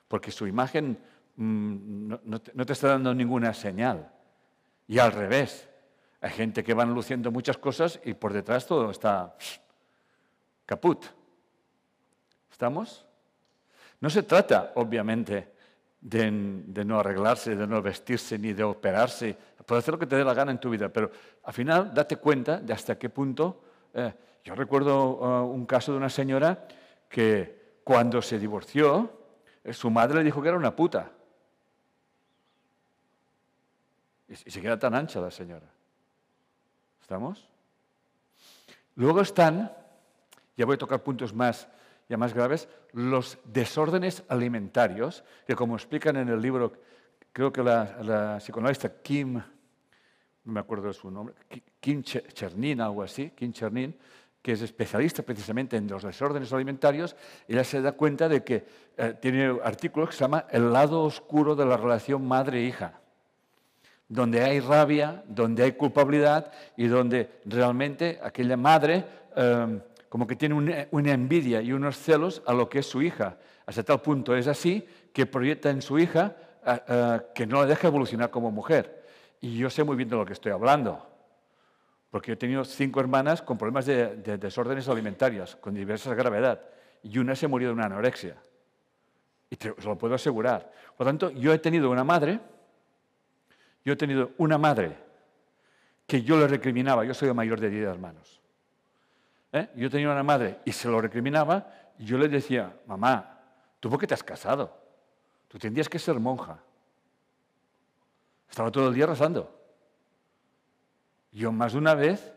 Porque su imagen mm, no, te, está dando ninguna señal. Y al revés. Hay gente que van luciendo muchas cosas y por detrás todo está caput. ¿Estamos? No se trata, obviamente, de, no arreglarse, de no vestirse, ni de operarse. Puedes hacer lo que te dé la gana en tu vida, pero al final date cuenta de hasta qué punto... Eh, yo recuerdo uh, un caso de una señora que cuando se divorció, eh, su madre le dijo que era una puta. y se queda tan ancha la señora. ¿Estamos? Luego están, ya voy a tocar puntos más, ya más graves, los desórdenes alimentarios, que como explican en el libro, creo que la, psicoanalista Kim, no me acuerdo de su nombre, Kim Chernin, algo así, Kim Chernin, que es especialista precisamente en los desórdenes alimentarios, ella se da cuenta de que eh, tiene artículos que se llama El lado oscuro de la relación madre-hija donde hay rabia, donde hay culpabilidad y donde realmente aquella madre em, como que tiene una, envidia y unos celos a lo que es su hija. Hasta tal punto es así que proyecta en su hija que no la deja evolucionar como mujer. Y yo sé muy bien de lo que estoy hablando, porque he tenido cinco hermanas con problemas de, de desórdenes alimentarios, con diversas gravedad, y una se murió de una anorexia. Y te, lo puedo asegurar. Por lo tanto, yo he tenido una madre yo he tenido una madre que yo le recriminaba, yo soy el mayor de diez hermanos. ¿Eh? Yo tenía una madre y se lo recriminaba y yo le decía, mamá, ¿tú por qué te has casado? Tú tendrías que ser monja. Estaba todo el día rezando. Yo más de una vez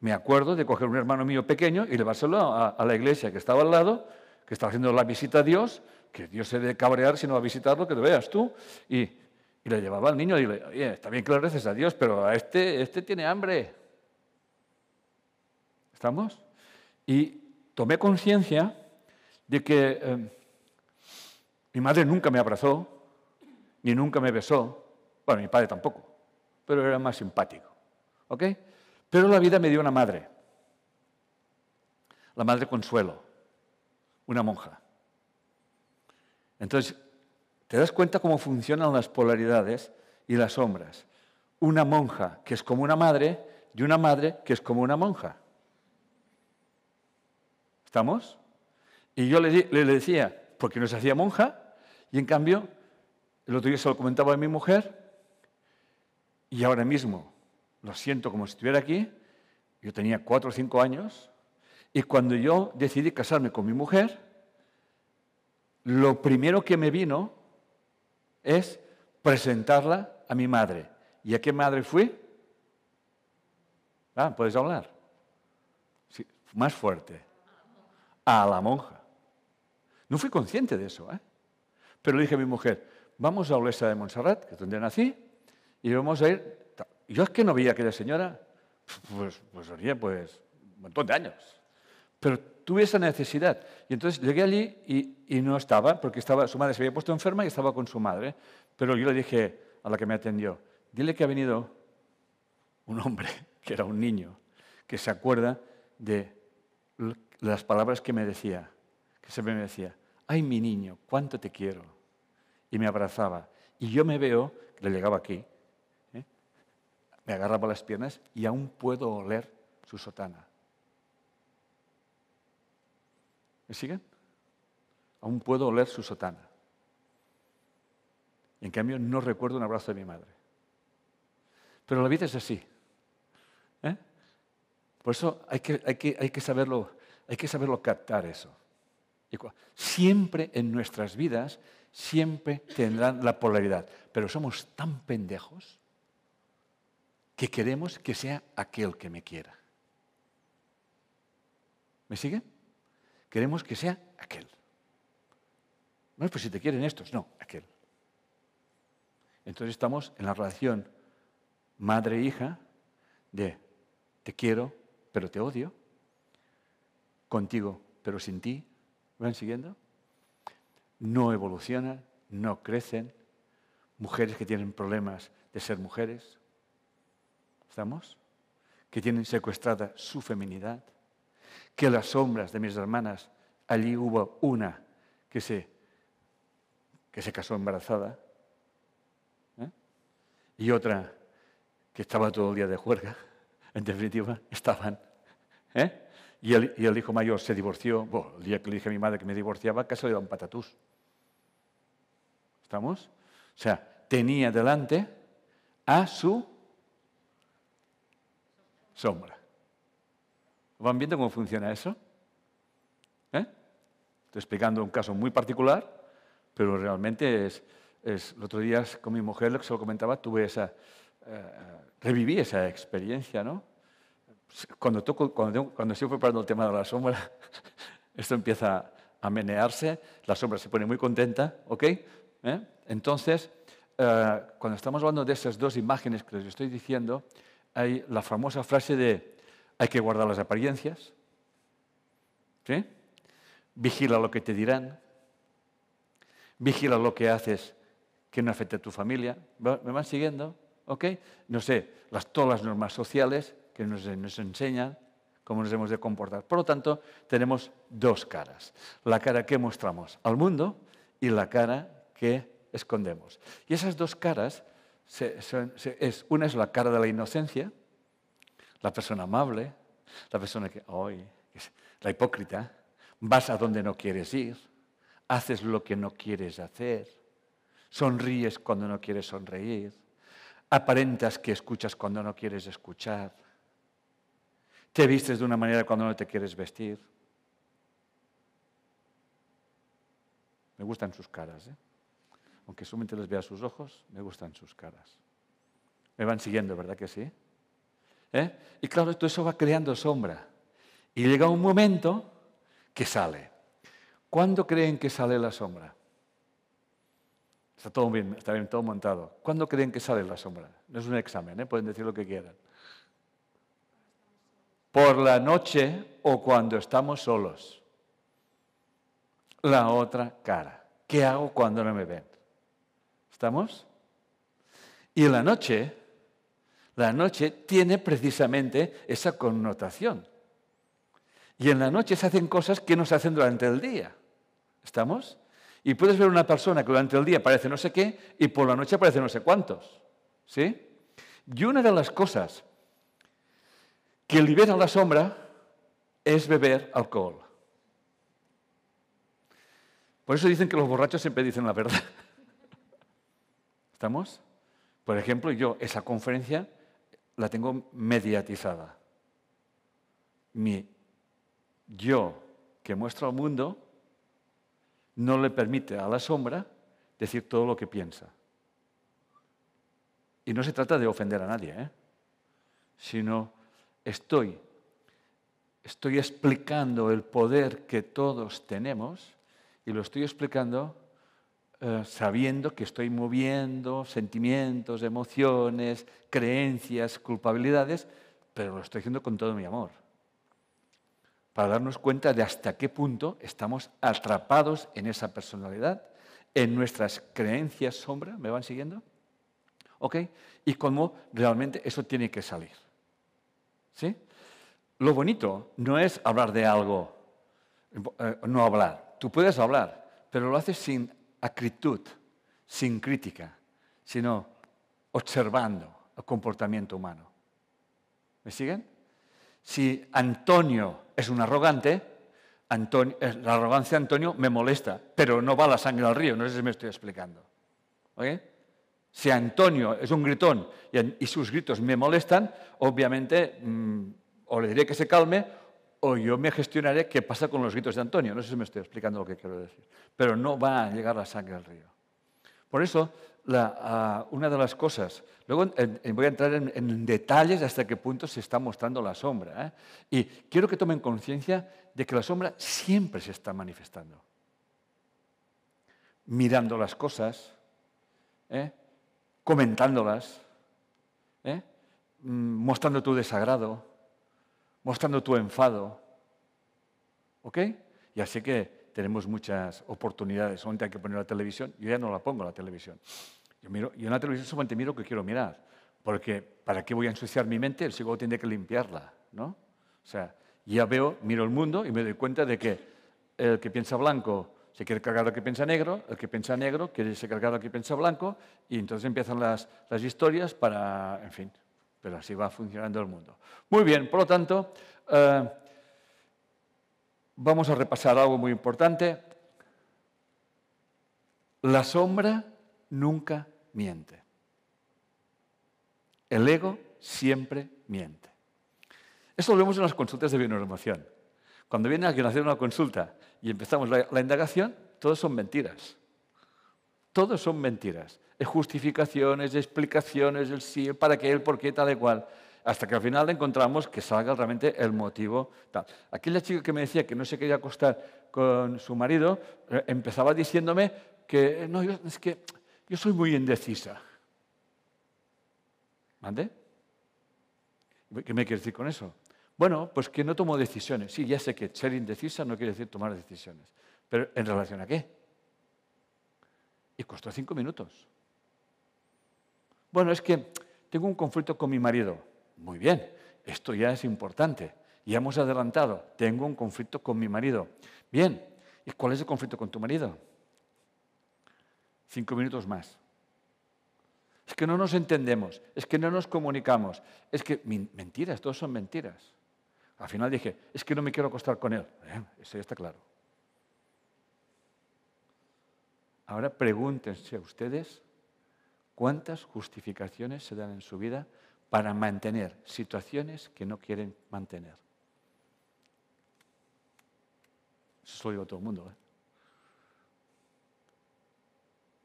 me acuerdo de coger un hermano mío pequeño y llevárselo a, la iglesia que estaba al lado, que estaba haciendo la visita a Dios, que Dios se debe cabrear si no va a visitarlo, que lo veas tú. Y y le llevaba al niño y le oye, está bien que le reces a Dios, pero a este, este tiene hambre. ¿Estamos? Y tomé conciencia de que eh, mi madre nunca me abrazó, ni nunca me besó. Bueno, mi padre tampoco, pero era más simpático. ¿Ok? Pero la vida me dio una madre. La madre Consuelo, una monja. Entonces, ¿Te das cuenta cómo funcionan las polaridades y las sombras? Una monja que es como una madre y una madre que es como una monja. ¿Estamos? Y yo le, decía, porque no se hacía monja, y en cambio, el otro día se lo comentaba a mi mujer, y ahora mismo lo siento como si estuviera aquí, yo tenía cuatro o cinco años, y cuando yo decidí casarme con mi mujer, lo primero que me vino es presentarla a mi madre. ¿Y a qué madre fui? Ah, ¿puedes hablar? más fuerte. A la monja. No fui consciente de eso, ¿eh? Pero le dije a mi mujer, vamos a Olesa de Montserrat, que es donde nací, y vamos a ir... Yo es que no veía a aquella señora, pues, pues, pues un montón de años. Pero tuve esa necesidad. Y entonces llegué allí y, no estaba, porque estaba, su madre se había puesto enferma y estaba con su madre. Pero yo le dije a la que me atendió, dile que ha venido un hombre que era un niño, que se acuerda de las palabras que me decía, que siempre me decía, ay mi niño, cuánto te quiero. Y me abrazaba. Y yo me veo, le llegaba aquí, ¿eh? me agarraba las piernas y aún puedo oler su sotana. ¿Me siguen? Aún puedo oler su sotana. En cambio no recuerdo un abrazo de mi madre. Pero la vida es así. ¿eh? Por eso hay que, hay, que, hay, que saberlo, hay que saberlo captar eso. Siempre en nuestras vidas, siempre tendrán la polaridad. Pero somos tan pendejos que queremos que sea aquel que me quiera. ¿Me siguen? Queremos que sea aquel. No es pues si te quieren estos, no, aquel. Entonces estamos en la relación madre-hija de te quiero, pero te odio, contigo, pero sin ti. ¿Me van siguiendo? No evolucionan, no crecen. Mujeres que tienen problemas de ser mujeres. ¿Estamos? Que tienen secuestrada su feminidad. Que las sombras de mis hermanas, allí hubo una que se, que se casó embarazada y otra que estaba todo el día de juerga. En definitiva, estaban. ¿eh? Y, el, hijo mayor se divorció. Bueno, el día que le dije a mi madre que me divorciaba, casi le da un patatús. ¿Estamos? O sea, tenía delante a su sombra. ¿Van viendo cómo funciona eso? ¿Eh? Estoy explicando un caso muy particular, pero realmente es, el otro día con mi mujer, lo que se lo comentaba, tuve esa, eh, reviví esa experiencia, ¿no? Cuando, toco, cuando, cuando estoy preparando el tema de la sombra, esto empieza a menearse, la sombra se pone muy contenta, ¿ok? ¿Eh? Entonces, eh, cuando estamos hablando de esas dos imágenes que les estoy diciendo, hay la famosa frase de hay que guardar las apariencias, ¿sí? Vigila lo que te dirán, vigila lo que haces que no afecte a tu familia. ¿Me van siguiendo? ¿Ok? No sé, las, todas las normas sociales que nos, nos enseñan cómo nos hemos de comportar. Por lo tanto, tenemos dos caras. La cara que mostramos al mundo y la cara que escondemos. Y esas dos caras, es, una es la cara de la inocencia, la persona amable, la persona que, hoy, la hipócrita, vas a donde no quieres ir, haces lo que no quieres hacer, Sonríes cuando no quieres sonreír. Aparentas que escuchas cuando no quieres escuchar. Te vistes de una manera cuando no te quieres vestir. Me gustan sus caras, ¿eh? aunque solamente les vea sus ojos, me gustan sus caras. Me van siguiendo, ¿verdad que sí? ¿Eh? Y claro, todo eso va creando sombra. Y llega un momento que sale. ¿Cuándo creen que sale la sombra? Está todo bien, está bien, todo montado. ¿Cuándo creen que sale la sombra? No es un examen, ¿eh? pueden decir lo que quieran. Por la noche o cuando estamos solos. La otra cara. ¿Qué hago cuando no me ven? ¿Estamos? Y la noche, la noche tiene precisamente esa connotación. Y en la noche se hacen cosas que no se hacen durante el día. ¿Estamos? Y puedes ver una persona que durante el día parece no sé qué y por la noche parece no sé cuántos. ¿Sí? Y una de las cosas que libera la sombra es beber alcohol. Por eso dicen que los borrachos siempre dicen la verdad. ¿Estamos? Por ejemplo, yo esa conferencia la tengo mediatizada. Mi yo que muestro al mundo no le permite a la sombra decir todo lo que piensa. Y no se trata de ofender a nadie, ¿eh? sino estoy, estoy explicando el poder que todos tenemos y lo estoy explicando eh, sabiendo que estoy moviendo sentimientos, emociones, creencias, culpabilidades, pero lo estoy haciendo con todo mi amor para darnos cuenta de hasta qué punto estamos atrapados en esa personalidad, en nuestras creencias sombra, ¿me van siguiendo? ¿Ok? Y cómo realmente eso tiene que salir. Lo bonito no es hablar de algo, eh, no hablar. Tú puedes hablar, pero lo haces sin acritud, sin crítica, sino observando el comportamiento humano. ¿Me siguen? Si Antonio es un arrogante, eh, la arrogancia de Antonio me molesta, pero no va la sangre al río, no sé si me estoy explicando. Si Antonio es un gritón y, sus gritos me molestan, obviamente mm, o le diré que se calme o yo me gestionaré qué pasa con los gritos de Antonio. No sé si me estoy explicando lo que quiero decir, pero no va a llegar la sangre al río. Por eso, una de las cosas, luego voy a entrar en, detalles hasta qué punto se está mostrando la sombra. ¿eh? Y quiero que tomen conciencia de que la sombra siempre se está manifestando. Mirando las cosas, ¿eh? Comentándolas, ¿eh? mm, mostrando tu desagrado, mostrando tu enfado. ¿Ok? Y así que tenemos muchas oportunidades. Solamente hay que poner la televisión. Yo ya no la pongo la televisión. Yo, miro, yo en la televisión solamente miro lo que quiero mirar. Porque ¿para qué voy a ensuciar mi mente? El psicólogo tiene que limpiarla. ¿no? O sea, ya veo, miro el mundo y me doy cuenta de que el que piensa blanco se quiere cargar al que piensa negro, el que piensa negro quiere cargar al que piensa blanco, y entonces empiezan las, las historias para, en fin, pero así va funcionando el mundo. Muy bien, por lo tanto, eh, vamos a repasar algo muy importante. La sombra nunca miente. El ego siempre miente. Eso lo vemos en las consultas de bionormación. Cuando viene alguien a hacer una consulta y empezamos la, indagación, todos son mentiras. Todos son mentiras. Es justificaciones, explicaciones, el sí, el para qué, el por qué, tal y cual. Hasta que al final encontramos que salga realmente el motivo. Tal. Aquella chica que me decía que no se quería acostar con su marido, eh, empezaba diciéndome que, no, es que yo soy muy indecisa. ¿Mande? ¿Qué me quiere decir con eso? Bueno, pues que no tomo decisiones. Sí, ya sé que ser indecisa no quiere decir tomar decisiones. Pero ¿en relación a qué? Y costó cinco minutos. Bueno, es que tengo un conflicto con mi marido. Muy bien, esto ya es importante. Ya hemos adelantado, tengo un conflicto con mi marido. Bien, ¿y cuál es el conflicto con tu marido? Cinco minutos más. Es que no nos entendemos, es que no nos comunicamos, es que mentiras, todos son mentiras. Al final dije, es que no me quiero acostar con él. Eso ya está claro. Ahora pregúntense a ustedes cuántas justificaciones se dan en su vida para mantener situaciones que no quieren mantener. Eso lo digo a todo el mundo. ¿eh?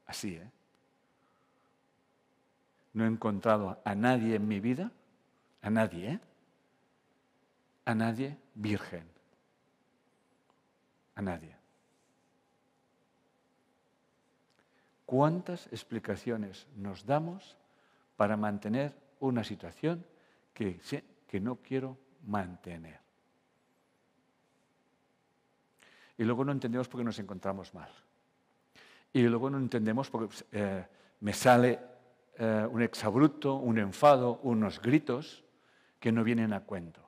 Así, ¿eh? No he encontrado a nadie en mi vida, a nadie, ¿eh? A nadie virgen. A nadie. ¿Cuántas explicaciones nos damos para mantener una situación que, que no quiero mantener? Y luego no entendemos por qué nos encontramos mal. Y luego no entendemos porque eh, me sale eh, un exabrupto, un enfado, unos gritos que no vienen a cuento.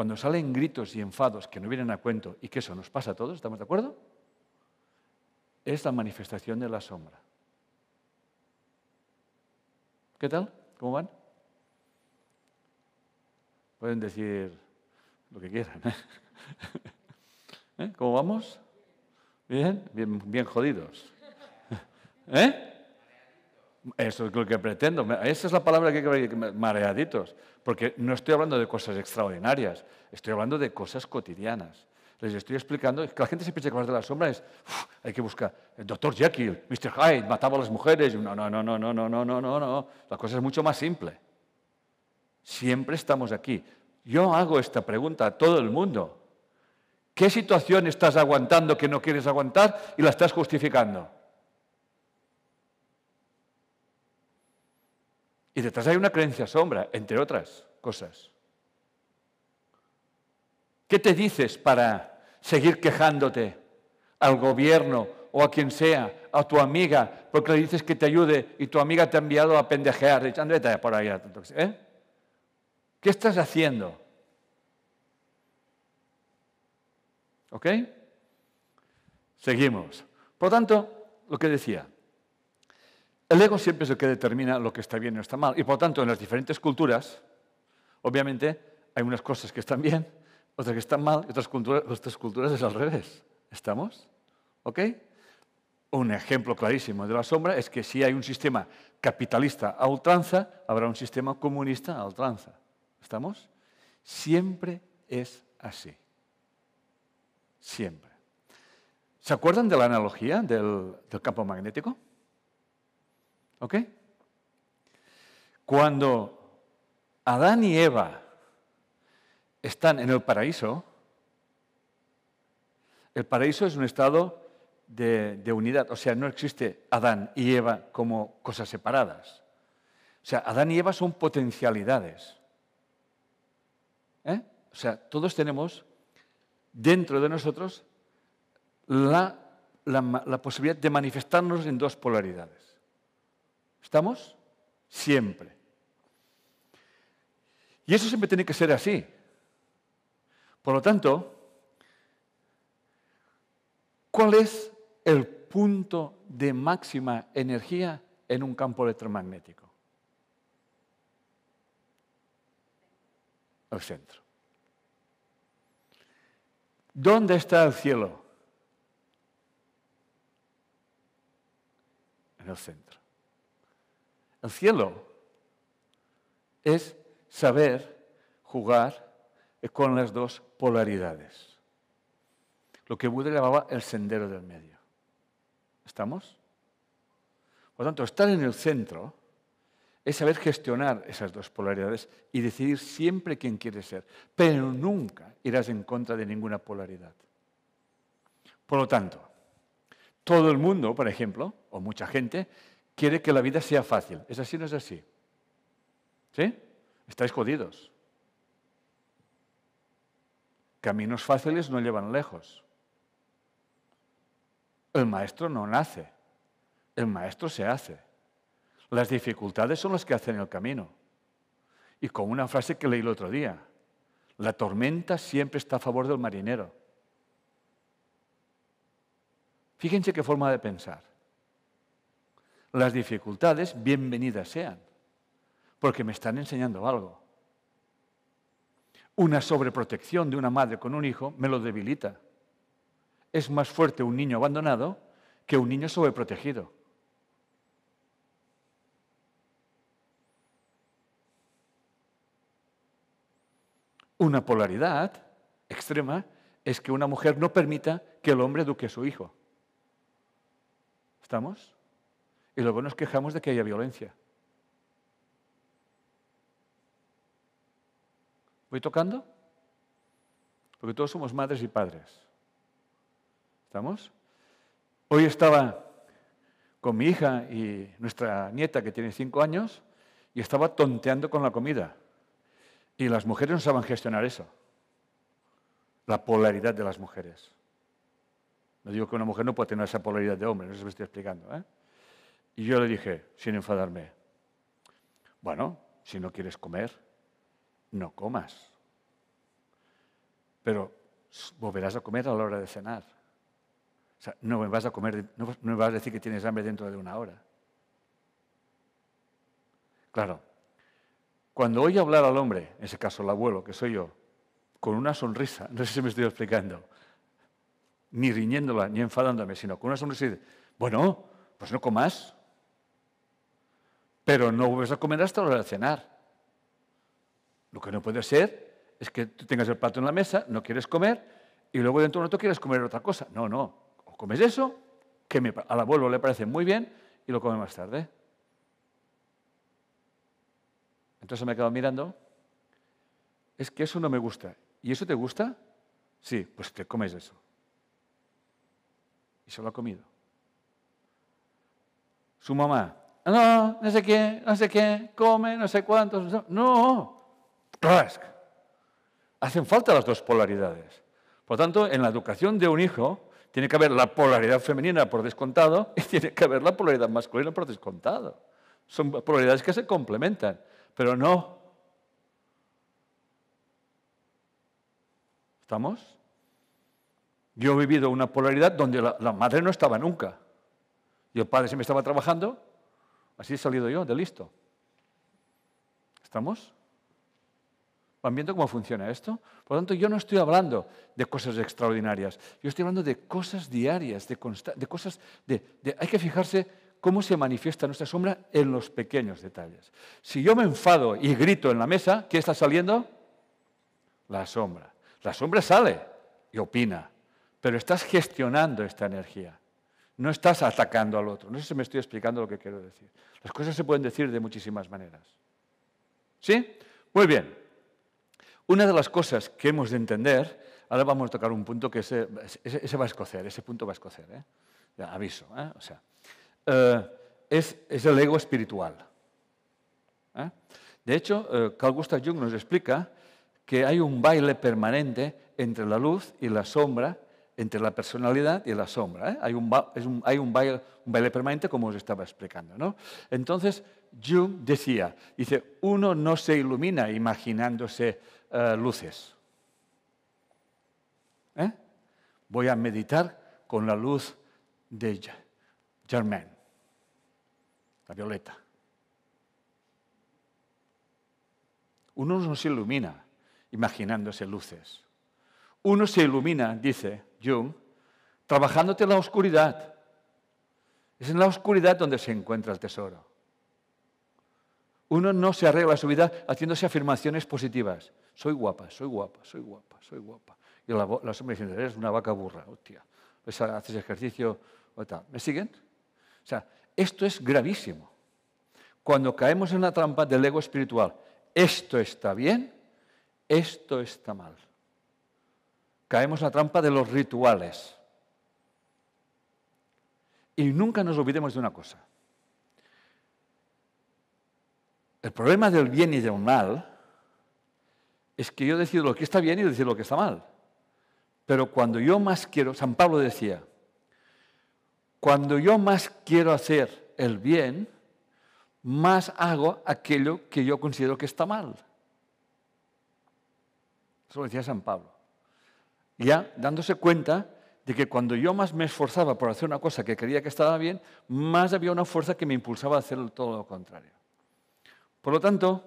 Cuando salen gritos y enfados que no vienen a cuento y que eso nos pasa a todos, ¿estamos de acuerdo? Es la manifestación de la sombra. ¿Qué tal? ¿Cómo van? Pueden decir lo que quieran. ¿eh? ¿Cómo vamos? ¿Bien? Bien, bien jodidos. ¿Eh? Eso es lo que pretendo. Esa es la palabra que hay que mareaditos. Porque no estoy hablando de cosas extraordinarias, estoy hablando de cosas cotidianas. Les estoy explicando, que la gente se piensa que hablar de la sombra es, hay que buscar, el doctor Jekyll, Mr. Hyde, mataba a las mujeres. No, no, no, no, no, no, no, no, no. La cosa es mucho más simple. Siempre estamos aquí. Yo hago esta pregunta a todo el mundo. ¿Qué situación estás aguantando que no quieres aguantar y la estás justificando? Y detrás hay una creencia sombra, entre otras cosas. ¿Qué te dices para seguir quejándote al gobierno o a quien sea, a tu amiga, porque le dices que te ayude y tu amiga te ha enviado a pendejear, echándote por ahí. ¿eh? ¿Qué estás haciendo? ¿Ok? Seguimos. Por tanto, lo que decía, el ego siempre es el que determina lo que está bien o está mal. Y por lo tanto, en las diferentes culturas, obviamente, hay unas cosas que están bien, otras que están mal, y otras culturas, otras culturas es al revés. ¿Estamos? ¿Ok? Un ejemplo clarísimo de la sombra es que si hay un sistema capitalista a ultranza, habrá un sistema comunista a ultranza. ¿Estamos? Siempre es así. Siempre. ¿Se acuerdan de la analogía del, campo magnético? ¿Ok? Cuando Adán y Eva están en el paraíso, el paraíso es un estado de, unidad, o sea, no existe Adán y Eva como cosas separadas. O sea, Adán y Eva son potencialidades. ¿Eh? O sea, todos tenemos dentro de nosotros la, posibilidad de manifestarnos en dos polaridades. ¿Estamos? Siempre. Y eso siempre tiene que ser así. Por lo tanto, ¿cuál es el punto de máxima energía en un campo electromagnético? El centro. ¿Dónde está el cielo? En el centro. El cielo es saber jugar con las dos polaridades. Lo que Buda llamaba el sendero del medio. ¿Estamos? Por lo tanto, estar en el centro es saber gestionar esas dos polaridades y decidir siempre quién quieres ser, pero nunca irás en contra de ninguna polaridad. Por lo tanto, todo el mundo, por ejemplo, o mucha gente, quiere que la vida sea fácil. ¿Es así o no es así? ¿Sí? Estáis jodidos. Caminos fáciles no llevan lejos. El maestro no nace, el maestro se hace. Las dificultades son las que hacen el camino. Y con una frase que leí el otro día, la tormenta siempre está a favor del marinero. Fíjense qué forma de pensar. Las dificultades, bienvenidas sean, porque me están enseñando algo. Una sobreprotección de una madre con un hijo me lo debilita. Es más fuerte un niño abandonado que un niño sobreprotegido. Una polaridad extrema es que una mujer no permita que el hombre eduque a su hijo. ¿Estamos? Y luego nos quejamos de que haya violencia. ¿Voy tocando? Porque todos somos madres y padres. ¿Estamos? Hoy estaba con mi hija y nuestra nieta que tiene cinco años y estaba tonteando con la comida. Y las mujeres no saben gestionar eso. La polaridad de las mujeres. No digo que una mujer no pueda tener esa polaridad de hombre, no sé si me estoy explicando. ¿eh? Y yo le dije, sin enfadarme, bueno, si no quieres comer, no comas. Pero volverás a comer a la hora de cenar. O sea, no me vas a comer, no me vas a decir que tienes hambre dentro de una hora. Claro, cuando oye hablar al hombre, en ese caso el abuelo, que soy yo, con una sonrisa, no sé si me estoy explicando, ni riñéndola, ni enfadándome, sino con una sonrisa y dice, bueno, pues no comas, pero no vuelves a comer hasta la hora de cenar. Lo que no puede ser es que tú tengas el plato en la mesa, no quieres comer, y luego dentro de un rato quieres comer otra cosa. No, no, o comes eso, que al abuelo le parece muy bien, y lo come más tarde. Entonces me he quedado mirando. Es que eso no me gusta. ¿Y eso te gusta? Sí, pues te comes eso. Y se lo ha comido. Su mamá, no, no sé qué, no sé qué, come, no sé cuántos. No, Hacen falta las dos polaridades. Por tanto, en la educación de un hijo Tiene que haber la polaridad femenina por descontado y tiene que haber la polaridad masculina por descontado. Son polaridades que se complementan, pero no. ¿Estamos? Yo he vivido una polaridad donde la, la madre no estaba nunca. Y el padre siempre estaba trabajando. Así he salido yo, de listo. ¿Estamos? ¿Van viendo cómo funciona esto? Por lo tanto, yo no estoy hablando de cosas extraordinarias, yo estoy hablando de cosas diarias, de, de cosas de, Hay que fijarse cómo se manifiesta nuestra sombra en los pequeños detalles. Si yo me enfado y grito en la mesa, ¿qué está saliendo? La sombra. La sombra sale y opina, pero estás gestionando esta energía. No estás atacando al otro. No sé si me estoy explicando lo que quiero decir. Las cosas se pueden decir de muchísimas maneras. ¿Sí? Muy bien. Una de las cosas que hemos de entender, ahora vamos a tocar un punto que ese, va a escocer, ese punto va a escocer, ¿eh? aviso, ¿eh? o sea, eh, es, el ego espiritual. ¿eh? De hecho, Carl Gustav Jung nos explica que hay un baile permanente entre la luz y la sombra, entre la personalidad y la sombra. Hay, un, hay un, baile, un, baile, permanente, como os estaba explicando. ¿no? Entonces, Jung decía, dice, uno no se ilumina imaginándose eh, luces. ¿Eh? Voy a meditar con la luz de Germain, la violeta. Uno no se ilumina imaginándose luces. Uno se ilumina, dice Jung, trabajándote en la oscuridad. Es en la oscuridad donde se encuentra el tesoro. Uno no se arregla su vida haciéndose afirmaciones positivas. Soy guapa, soy guapa, soy guapa, soy guapa. Y la, la sombra diciendo, eres una vaca burra, hostia. Haces ejercicio o tal. ¿Me siguen? O sea, esto es gravísimo. Cuando caemos en la trampa del ego espiritual, esto está bien, esto está mal. Caemos en la trampa de los rituales. Y nunca nos olvidemos de una cosa. El problema del bien y del mal es que yo decido lo que está bien y decido lo que está mal. Pero cuando yo más quiero, San Pablo decía, cuando yo más quiero hacer el bien, más hago aquello que yo considero que está mal. Eso lo decía San Pablo. Ya dándose cuenta de que cuando yo más me esforzaba por hacer una cosa que creía que estaba bien, más había una fuerza que me impulsaba a hacer todo lo contrario. Por lo tanto,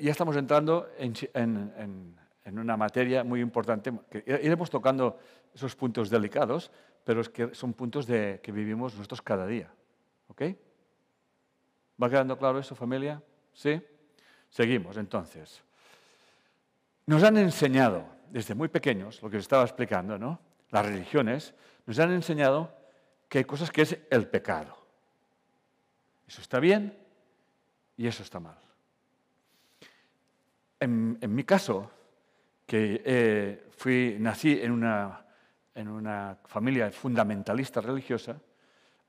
ya estamos entrando en, una materia muy importante. Que iremos tocando esos puntos delicados, pero que son puntos de, que vivimos nosotros cada día. ¿Ok? ¿Va quedando claro eso, familia? ¿Sí? Seguimos, entonces. Nos han enseñado, desde muy pequeños, lo que os estaba explicando, ¿no? Las religiones nos han enseñado que hay cosas que es el pecado. Eso está bien y eso está mal. En, mi caso, que eh, fui, nací en una, en una familia fundamentalista religiosa,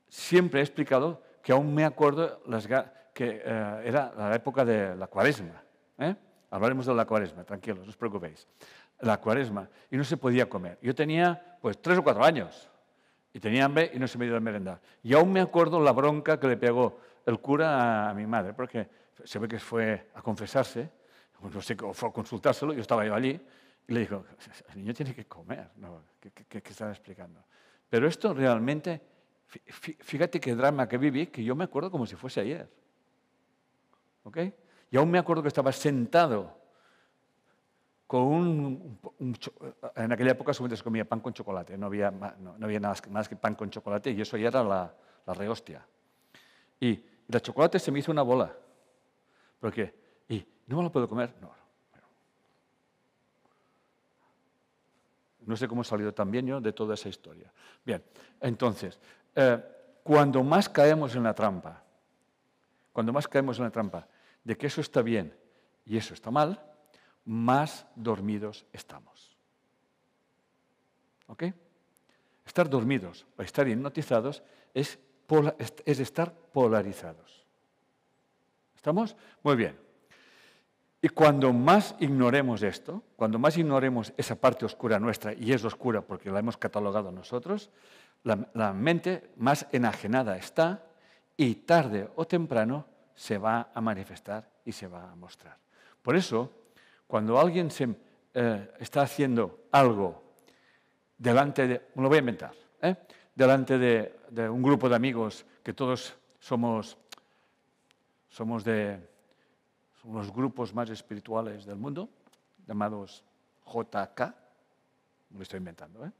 siempre he explicado que aún me acuerdo las, que eh, era la época de la cuaresma. ¿eh? Hablaremos de la cuaresma, tranquilos, no os preocupéis. La cuaresma, y no se podía comer. Yo tenía pues tres o cuatro años, y tenía hambre y no se me dio a merendar. Y aún me acuerdo la bronca que le pegó el cura a mi madre, porque se ve que fue a confesarse pues no sé, fue a consultárselo, yo estaba yo allí, y le dijo, el niño tiene que comer, ¿Qué, estaba explicando? Pero esto realmente, fíjate qué drama que viví, que yo me acuerdo como si fuese ayer. ¿Ok? Y aún me acuerdo que estaba sentado con un, en aquella época solamente se comía pan con chocolate, no había, no, había nada más que pan con chocolate y eso ya era la, la rehostia. Y, y la chocolate se me hizo una bola, porque ¿No me lo puedo comer? No. No sé cómo he salido tan bien yo de toda esa historia. Bien, entonces, eh, cuando más caemos en la trampa, cuando más caemos en la trampa de que eso está bien y eso está mal, más dormidos estamos. ¿Ok? Estar dormidos o estar hipnotizados es, es estar polarizados. ¿Estamos? Muy bien. Y cuando más ignoremos esto, cuando más ignoremos esa parte oscura nuestra, y es oscura porque la hemos catalogado nosotros, la, la mente más enajenada está y tarde o temprano se va a manifestar y se va a mostrar. Por eso, cuando alguien se, eh, está haciendo algo delante de, lo voy a inventar, ¿eh? delante de, de, un grupo de amigos que todos somos, somos de somos los grupos más espirituales del mundo, llamados JK, me lo estoy inventando, ¿eh?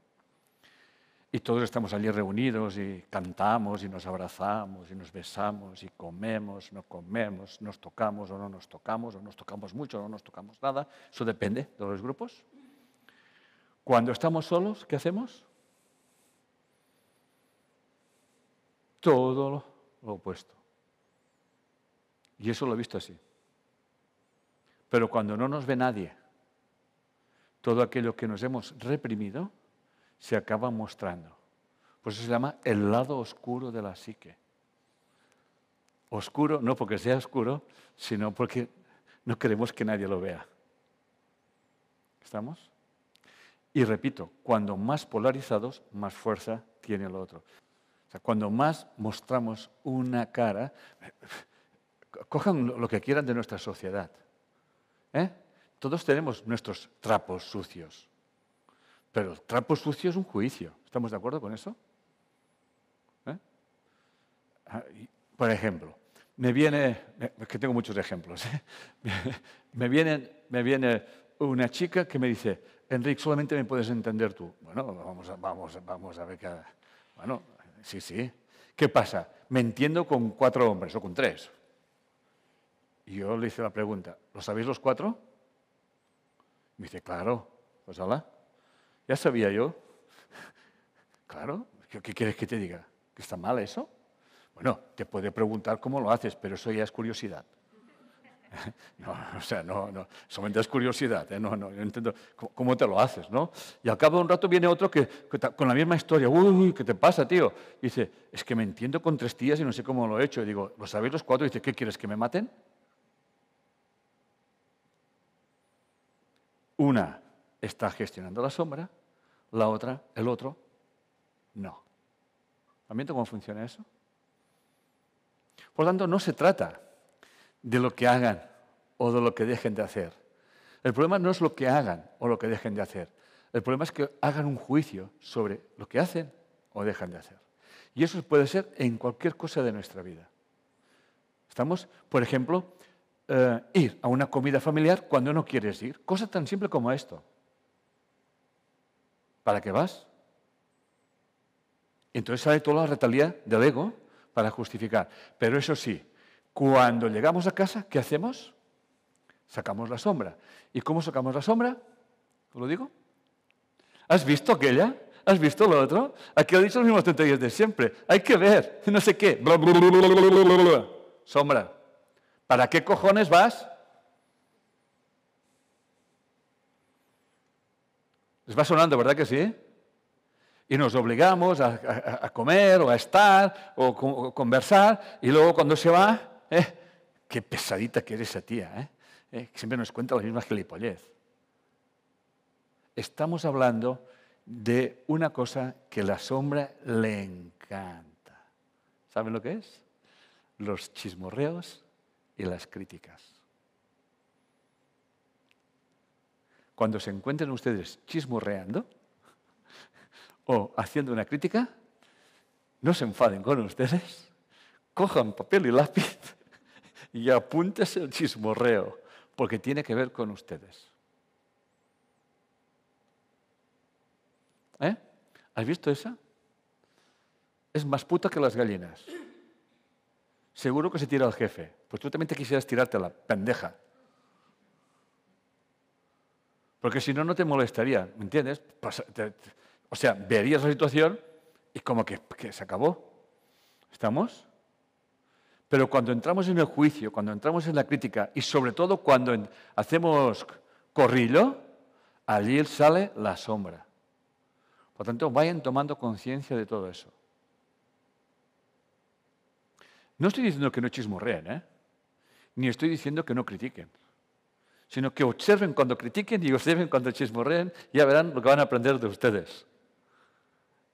Y todos estamos allí reunidos y cantamos y nos abrazamos y nos besamos y comemos, no comemos, nos tocamos o no nos tocamos, o nos tocamos mucho o no nos tocamos nada. Eso depende de los grupos. Cuando estamos solos, ¿qué hacemos? Todo lo opuesto. Y eso lo he visto así. Pero cuando no nos ve nadie, todo aquello que nos hemos reprimido, se acaba mostrando. Por eso se llama el lado oscuro de la psique. Oscuro no porque sea oscuro, sino porque no queremos que nadie lo vea. ¿Estamos? Y repito, cuando más polarizados, más fuerza tiene el otro. O sea, cuando más mostramos una cara, cojan lo que quieran de nuestra sociedad. ¿eh? Todos tenemos nuestros trapos sucios. Pero el trapo sucio es un juicio. ¿Estamos de acuerdo con eso? ¿Eh? Ah, por ejemplo, me viene, es que tengo muchos ejemplos, ¿eh? me, viene, me viene una chica que me dice, Enrique, solamente me puedes entender tú. Bueno, vamos a, vamos, vamos a ver qué... Bueno, sí, sí. ¿Qué pasa? Me entiendo con cuatro hombres o con tres. Y yo le hice la pregunta, ¿lo sabéis los cuatro? Me dice, claro, pues hola. Ya sabía yo. Claro, ¿qué quieres que te diga? ¿Que está mal eso? Bueno, te puede preguntar cómo lo haces, pero eso ya es curiosidad. No, o sea, no, no, solamente es curiosidad, ¿eh? no, no, yo entiendo cómo, te lo haces, ¿no? Y al cabo de un rato viene otro que, con la misma historia, uy, ¿qué te pasa, tío? Dice, es que me entiendo con tres tías y no sé cómo lo he hecho. Y digo, ¿lo sabéis los cuatro? Y dice, ¿qué quieres, que me maten? Una está gestionando la sombra, la otra, el otro, no. ¿Han visto cómo funciona eso? Por tanto, no se trata de lo que hagan o de lo que dejen de hacer. El problema no es lo que hagan o lo que dejen de hacer. El problema es que hagan un juicio sobre lo que hacen o dejan de hacer. Y eso puede ser en cualquier cosa de nuestra vida. Estamos, por ejemplo, eh, ir a una comida familiar cuando no quieres ir. Cosa tan simple como esto. ¿Para qué vas? Entonces sale toda la retalía del ego para justificar. Pero eso sí, cuando llegamos a casa, ¿qué hacemos? Sacamos la sombra. ¿Y cómo sacamos la sombra? ¿Os lo digo? ¿Has visto aquella? ¿Has visto lo otro? Aquí ha dicho los mismos tonterías de siempre. Hay que ver, no sé qué. Sombra. ¿Para qué cojones vas? Les va sonando, ¿verdad que sí? Y nos obligamos a, comer o a estar o, conversar y luego cuando se va, eh, qué pesadita que eres esa tía, ¿eh? ¿eh? siempre nos cuenta la misma gilipollez. Estamos hablando de una cosa que la sombra le encanta. ¿Saben lo que es? Los chismorreos y las críticas. Cuando se encuentren ustedes chismorreando o haciendo una crítica, no se enfaden con ustedes, cojan papel y lápiz y apúntese el chismorreo, porque tiene que ver con ustedes. ¿Eh? ¿Has visto esa? Es más puta que las gallinas. Seguro que se tira al jefe. Pues tú también te quisieras tirarte la pendeja. Porque si no, no te molestaría, ¿me entiendes? O sea, verías la situación y como que, se acabó. ¿Estamos? Pero cuando entramos en el juicio, cuando entramos en la crítica y sobre todo cuando hacemos corrillo, allí sale la sombra. Por tanto, vayan tomando conciencia de todo eso. No estoy diciendo que no chismorreen, ¿eh? ni estoy diciendo que no critiquen. Sino que observen cuando critiquen y observen cuando chismorreen, ya verán lo que van a aprender de ustedes.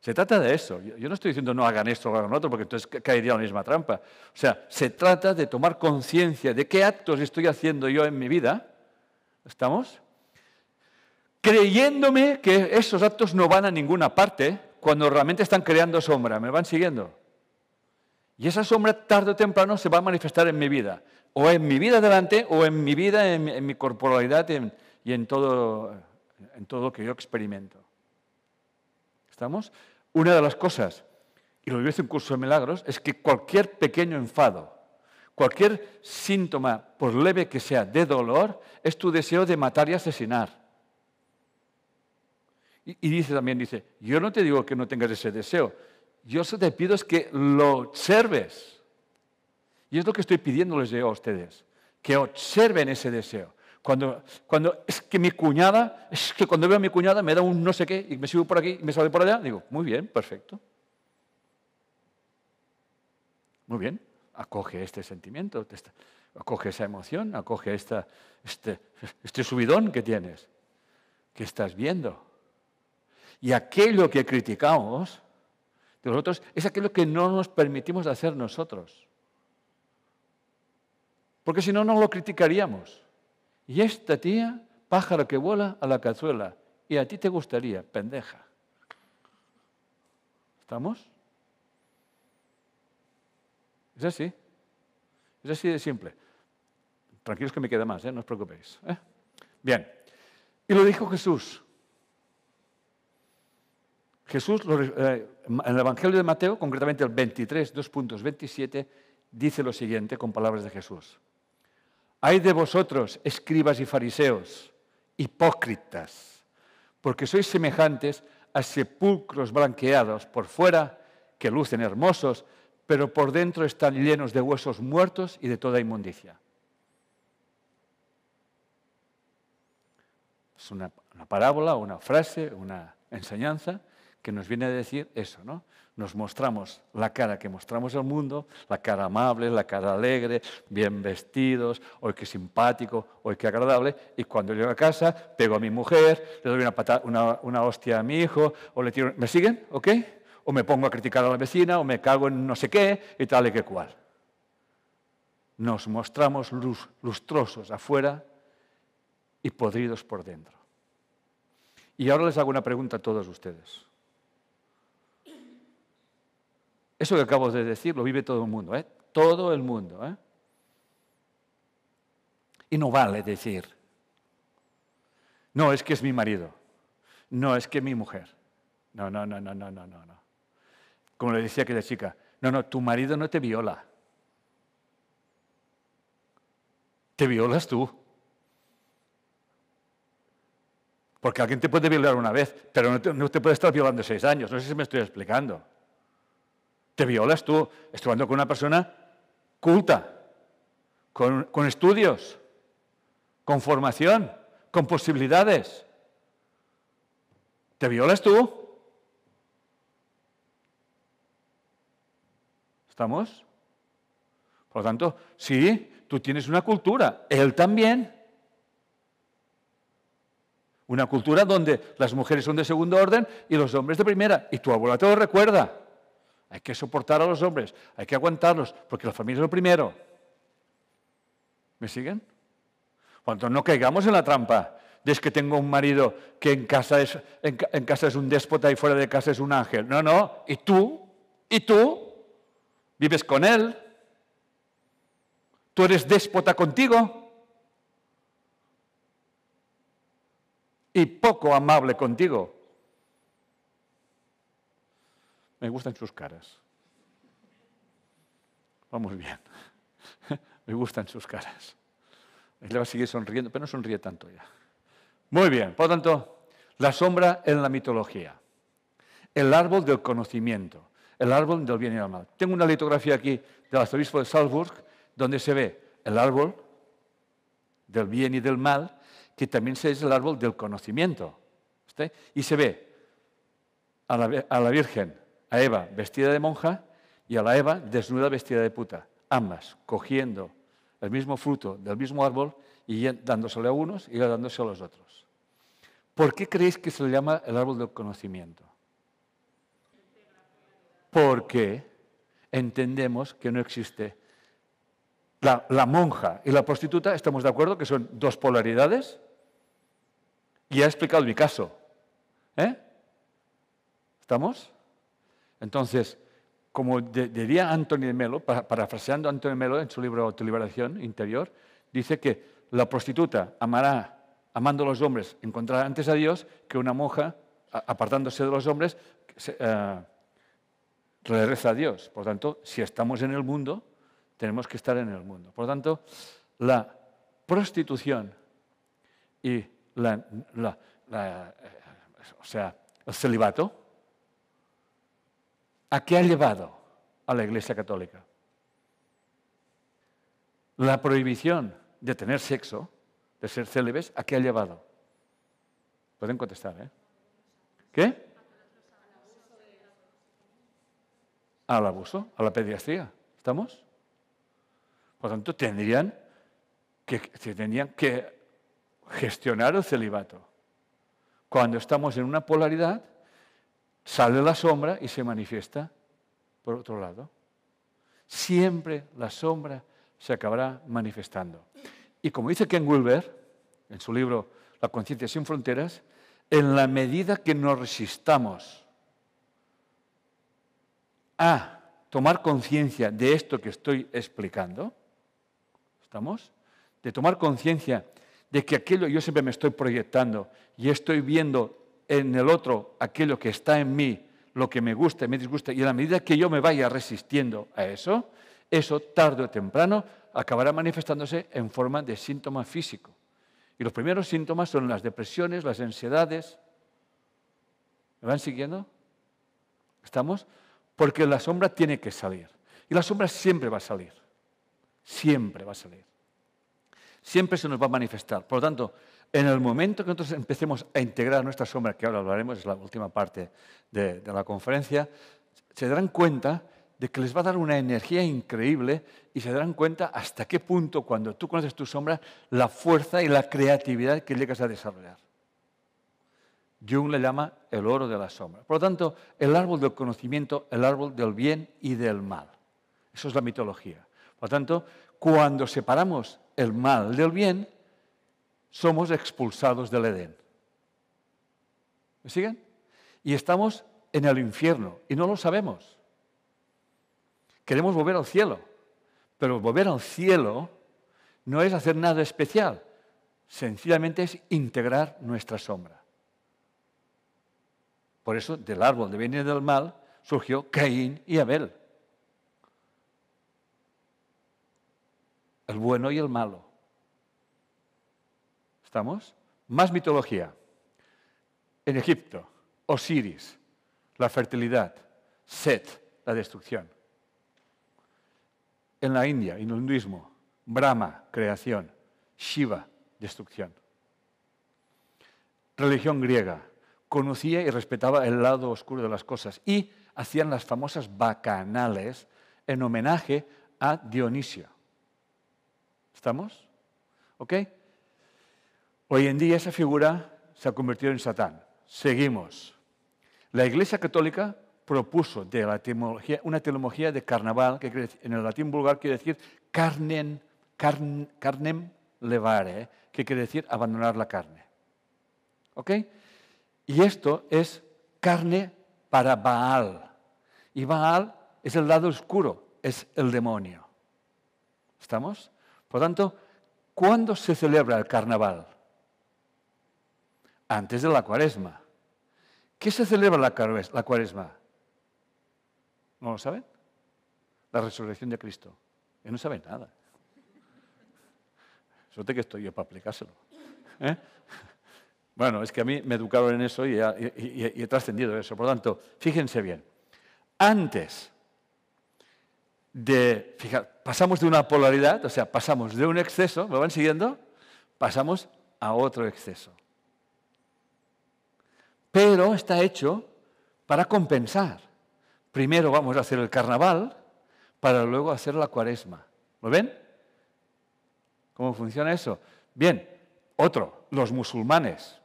Se trata de eso. Yo no estoy diciendo no hagan esto o hagan otro, porque entonces caería la misma trampa. O sea, se trata de tomar conciencia de qué actos estoy haciendo yo en mi vida. ¿Estamos? Creyéndome que esos actos no van a ninguna parte cuando realmente están creando sombra. ¿Me van siguiendo? Y esa sombra tarde o temprano se va a manifestar en mi vida. O en mi vida delante, o en mi vida, en, mi corporalidad y en todo, en todo lo que yo experimento. ¿Estamos? Una de las cosas, y lo dice un curso de milagros, es que cualquier pequeño enfado, cualquier síntoma, por leve que sea, de dolor, es tu deseo de matar y asesinar. Y, dice también, dice, yo no te digo que no tengas ese deseo, yo te pido es que lo observes. Y es lo que estoy pidiéndoles yo a ustedes, que observen ese deseo. Cuando, cuando es que mi cuñada, es que cuando veo a mi cuñada me da un no sé qué y me sigo por aquí y me sale por allá, digo, muy bien, perfecto. Muy bien, acoge este sentimiento, acoge esa emoción, acoge esta, este, este subidón que tienes, que estás viendo. Y aquello que criticamos de los otros es aquello que no nos permitimos hacer nosotros. Porque si no, no lo criticaríamos. Y esta tía, pájaro que vuela a la cazuela. Y a ti te gustaría, pendeja. ¿Estamos? Es así. Es así de simple. Tranquilos que me queda más, ¿eh? no os preocupéis. ¿eh? Bien. Y lo dijo Jesús. Jesús, eh, en el Evangelio de Mateo, concretamente el 23, 2.27, dice lo siguiente con palabras de Jesús. Hay de vosotros, escribas y fariseos, hipócritas, porque sois semejantes a sepulcros blanqueados por fuera, que lucen hermosos, pero por dentro están llenos de huesos muertos y de toda inmundicia. Es una, una parábola, una frase, una enseñanza que nos viene a decir eso, ¿no? Nos mostramos la cara que mostramos al mundo, la cara amable, la cara alegre, bien vestidos, hoy qué simpático, hoy qué agradable, y cuando llego a casa pego a mi mujer, le doy una, una, hostia a mi hijo, o le tiro... ¿Me siguen? ¿Ok? O me pongo a criticar a la vecina, o me cago en no sé qué, y tal y que cual. Nos mostramos lustrosos afuera y podridos por dentro. Y ahora les hago una pregunta a todos ustedes. Eso que acabo de decir lo vive todo el mundo, ¿eh? Todo el mundo, ¿eh? Y no vale decir, no, es que es mi marido, no, es que es mi mujer. No, no, no, no, no, no, no. Como le decía aquella chica, no, no, tu marido no te viola. Te violas tú. Porque alguien te puede violar una vez, pero no te, no te puede estar violando seis años. No sé si me estoy explicando. Te violas tú estudiando con una persona culta, con, estudios, con formación, con posibilidades. ¿Te violas tú? ¿Estamos? Por lo tanto, sí, tú tienes una cultura, él también. Una cultura donde las mujeres son de segundo orden y los hombres de primera. Y tu abuela te lo recuerda. Hay que soportar a los hombres, hay que aguantarlos, porque la familia es lo primero. ¿Me siguen? Cuando no caigamos en la trampa de que tengo un marido que en casa, es, en, casa es un déspota y fuera de casa es un ángel. No, no. ¿Y tú? ¿Y tú? ¿Vives con él? ¿Tú eres déspota contigo? Y poco amable contigo. Me gustan sus caras. Vamos bien. Me gustan sus caras. Él va a seguir sonriendo, pero no sonríe tanto ya. Muy bien. Por lo tanto, la sombra en la mitología. El árbol del conocimiento. El árbol del bien y del mal. Tengo una litografía aquí del arzobispo de Salzburg donde se ve el árbol del bien y del mal, que también es el árbol del conocimiento. Y se ve a la Virgen a Eva vestida de monja y a la Eva desnuda vestida de puta, ambas cogiendo el mismo fruto del mismo árbol y dándoselo a unos y dándose a los otros. ¿Por qué creéis que se le llama el árbol del conocimiento? Porque entendemos que no existe la, la, monja y la prostituta, estamos de acuerdo que son dos polaridades. Y ha explicado mi caso. ¿Eh? ¿Estamos? Entonces, como diría Antonio de Melo, parafraseando a Antonio de Melo en su libro Autoliberación Interior, dice que la prostituta amará, amando a los hombres, encontrará antes a Dios que una monja, apartándose de los hombres, uh, reza a Dios. Por tanto, si estamos en el mundo, tenemos que estar en el mundo. Por tanto, la prostitución y la, eh, o sea, el celibato, ¿a qué ha llevado a la Iglesia Católica? La prohibición de tener sexo, de ser célibes, ¿a qué ha llevado? Pueden contestar, ¿eh? ¿Qué? Al abuso, a la pediatría. ¿Estamos? Por lo tanto, tendrían que, tendrían que gestionar el celibato. Cuando estamos en una polaridad, sale la sombra y se manifiesta por otro lado. Siempre la sombra se acabará manifestando. Y como dice Ken Wilber, en su libro La conciencia sin fronteras, en la medida que nos resistamos a tomar conciencia de esto que estoy explicando, ¿estamos? De tomar conciencia de que aquello yo siempre me estoy proyectando y estoy viendo en el otro aquello que está en mí, lo que me gusta y me disgusta, y a la medida que yo me vaya resistiendo a eso, eso tarde o temprano acabará manifestándose en forma de síntoma físico. Y los primeros síntomas son las depresiones, las ansiedades. ¿Me van siguiendo? ¿Estamos? Porque la sombra tiene que salir. Y la sombra siempre va a salir. Siempre va a salir siempre se nos va a manifestar. Por lo tanto, en el momento que nosotros empecemos a integrar nuestra sombra, que ahora hablaremos, es la última parte de, la conferencia, se darán cuenta de que les va a dar una energía increíble y se darán cuenta hasta qué punto, cuando tú conoces tu sombra, la fuerza y la creatividad que llegas a desarrollar. Jung le llama el oro de la sombra. Por lo tanto, el árbol del conocimiento, el árbol del bien y del mal. Eso es la mitología. Por lo tanto, cuando separamos el mal del bien, somos expulsados del Edén. ¿Me siguen? Y estamos en el infierno y no lo sabemos. Queremos volver al cielo, pero volver al cielo no es hacer nada especial, sencillamente es integrar nuestra sombra. Por eso del árbol de bien y del mal surgió Caín y Abel. el bueno y el malo. ¿Estamos? Más mitología. En Egipto, Osiris, la fertilidad, Set, la destrucción. En la India, en el hinduismo, Brahma, creación, Shiva, destrucción. Religión griega, conocía y respetaba el lado oscuro de las cosas y hacían las famosas bacanales en homenaje a Dionisio. ¿Estamos? ¿Ok? Hoy en día esa figura se ha convertido en Satán. Seguimos. La Iglesia Católica propuso de la una teología de carnaval, que en el latín vulgar quiere decir carnem, carnem levare, que quiere decir abandonar la carne. ¿Ok? Y esto es carne para Baal. Y Baal es el lado oscuro, es el demonio. ¿Estamos? Por tanto, ¿cuándo se celebra el carnaval? Antes de la cuaresma. ¿Qué se celebra la cuaresma? ¿No lo saben? La resurrección de Cristo. Y no saben nada. Suerte que estoy yo para aplicárselo. ¿eh? Bueno, es que a mí me educaron en eso y, he trascendido eso. Por lo tanto, fíjense bien. Antes de, pasamos de una polaridad, o sea, pasamos de un exceso, ¿me van siguiendo? Pasamos a otro exceso. Pero está hecho para compensar. Primero vamos a hacer el carnaval para luego hacer la cuaresma. ¿Lo ven? ¿Cómo funciona eso? Bien, otro, los musulmanes.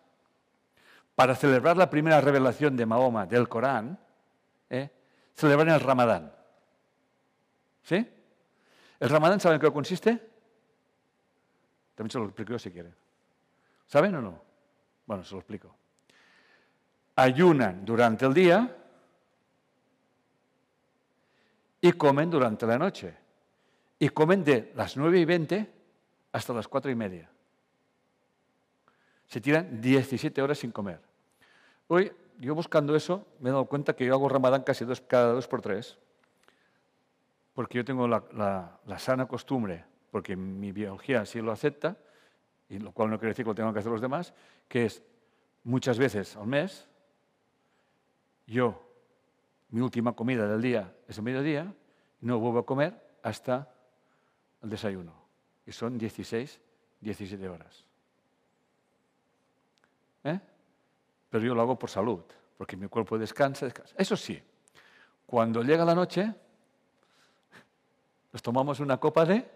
Para celebrar la primera revelación de Mahoma del Corán, ¿eh? celebran el Ramadán. ¿Sí? ¿El Ramadán saben en qué consiste? También se lo explico si quieren. ¿Saben o no? Bueno, se lo explico. Ayunan durante el día y comen durante la noche. Y comen de las 9 y 20 hasta las 4 y media. Se tiran 17 horas sin comer. Hoy, yo buscando eso, me he dado cuenta que yo hago ramadán casi dos, cada dos por tres, porque yo tengo la, sana costumbre, porque mi biología así lo acepta, y lo cual no quiere decir que lo tengan que hacer los demás, que es muchas veces al mes, yo, mi última comida del día es el mediodía, no vuelvo a comer hasta el desayuno. Y son 16, 17 horas. ¿Eh? Pero yo lo hago por salud, porque mi cuerpo descansa, descansa. Eso sí, cuando llega la noche, nos tomamos una copa de,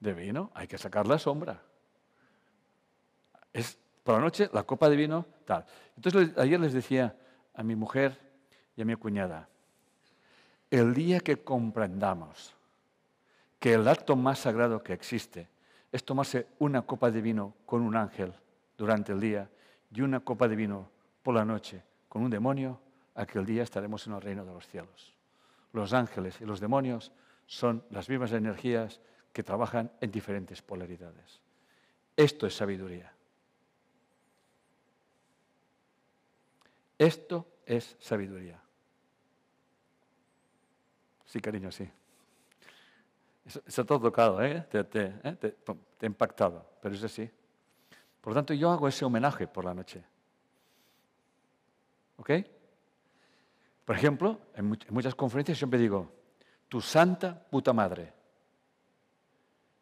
de vino, hay que sacar la sombra. Es por la noche la copa de vino, tal. Entonces ayer les decía a mi mujer y a mi cuñada, el día que comprendamos que el acto más sagrado que existe es tomarse una copa de vino con un ángel durante el día y una copa de vino por la noche con un demonio, aquel día estaremos en el reino de los cielos. Los ángeles y los demonios son las mismas energías que trabajan en diferentes polaridades. Esto es sabiduría. Esto es sabiduría. Sí, cariño, sí. Eso, todo tocado, ¿eh? Te, ¿eh? te, te, impactado, pero es así. Por lo tanto, yo hago ese homenaje por la noche. ¿Ok? Por ejemplo, en, muchas conferencias siempre digo, tu santa puta madre.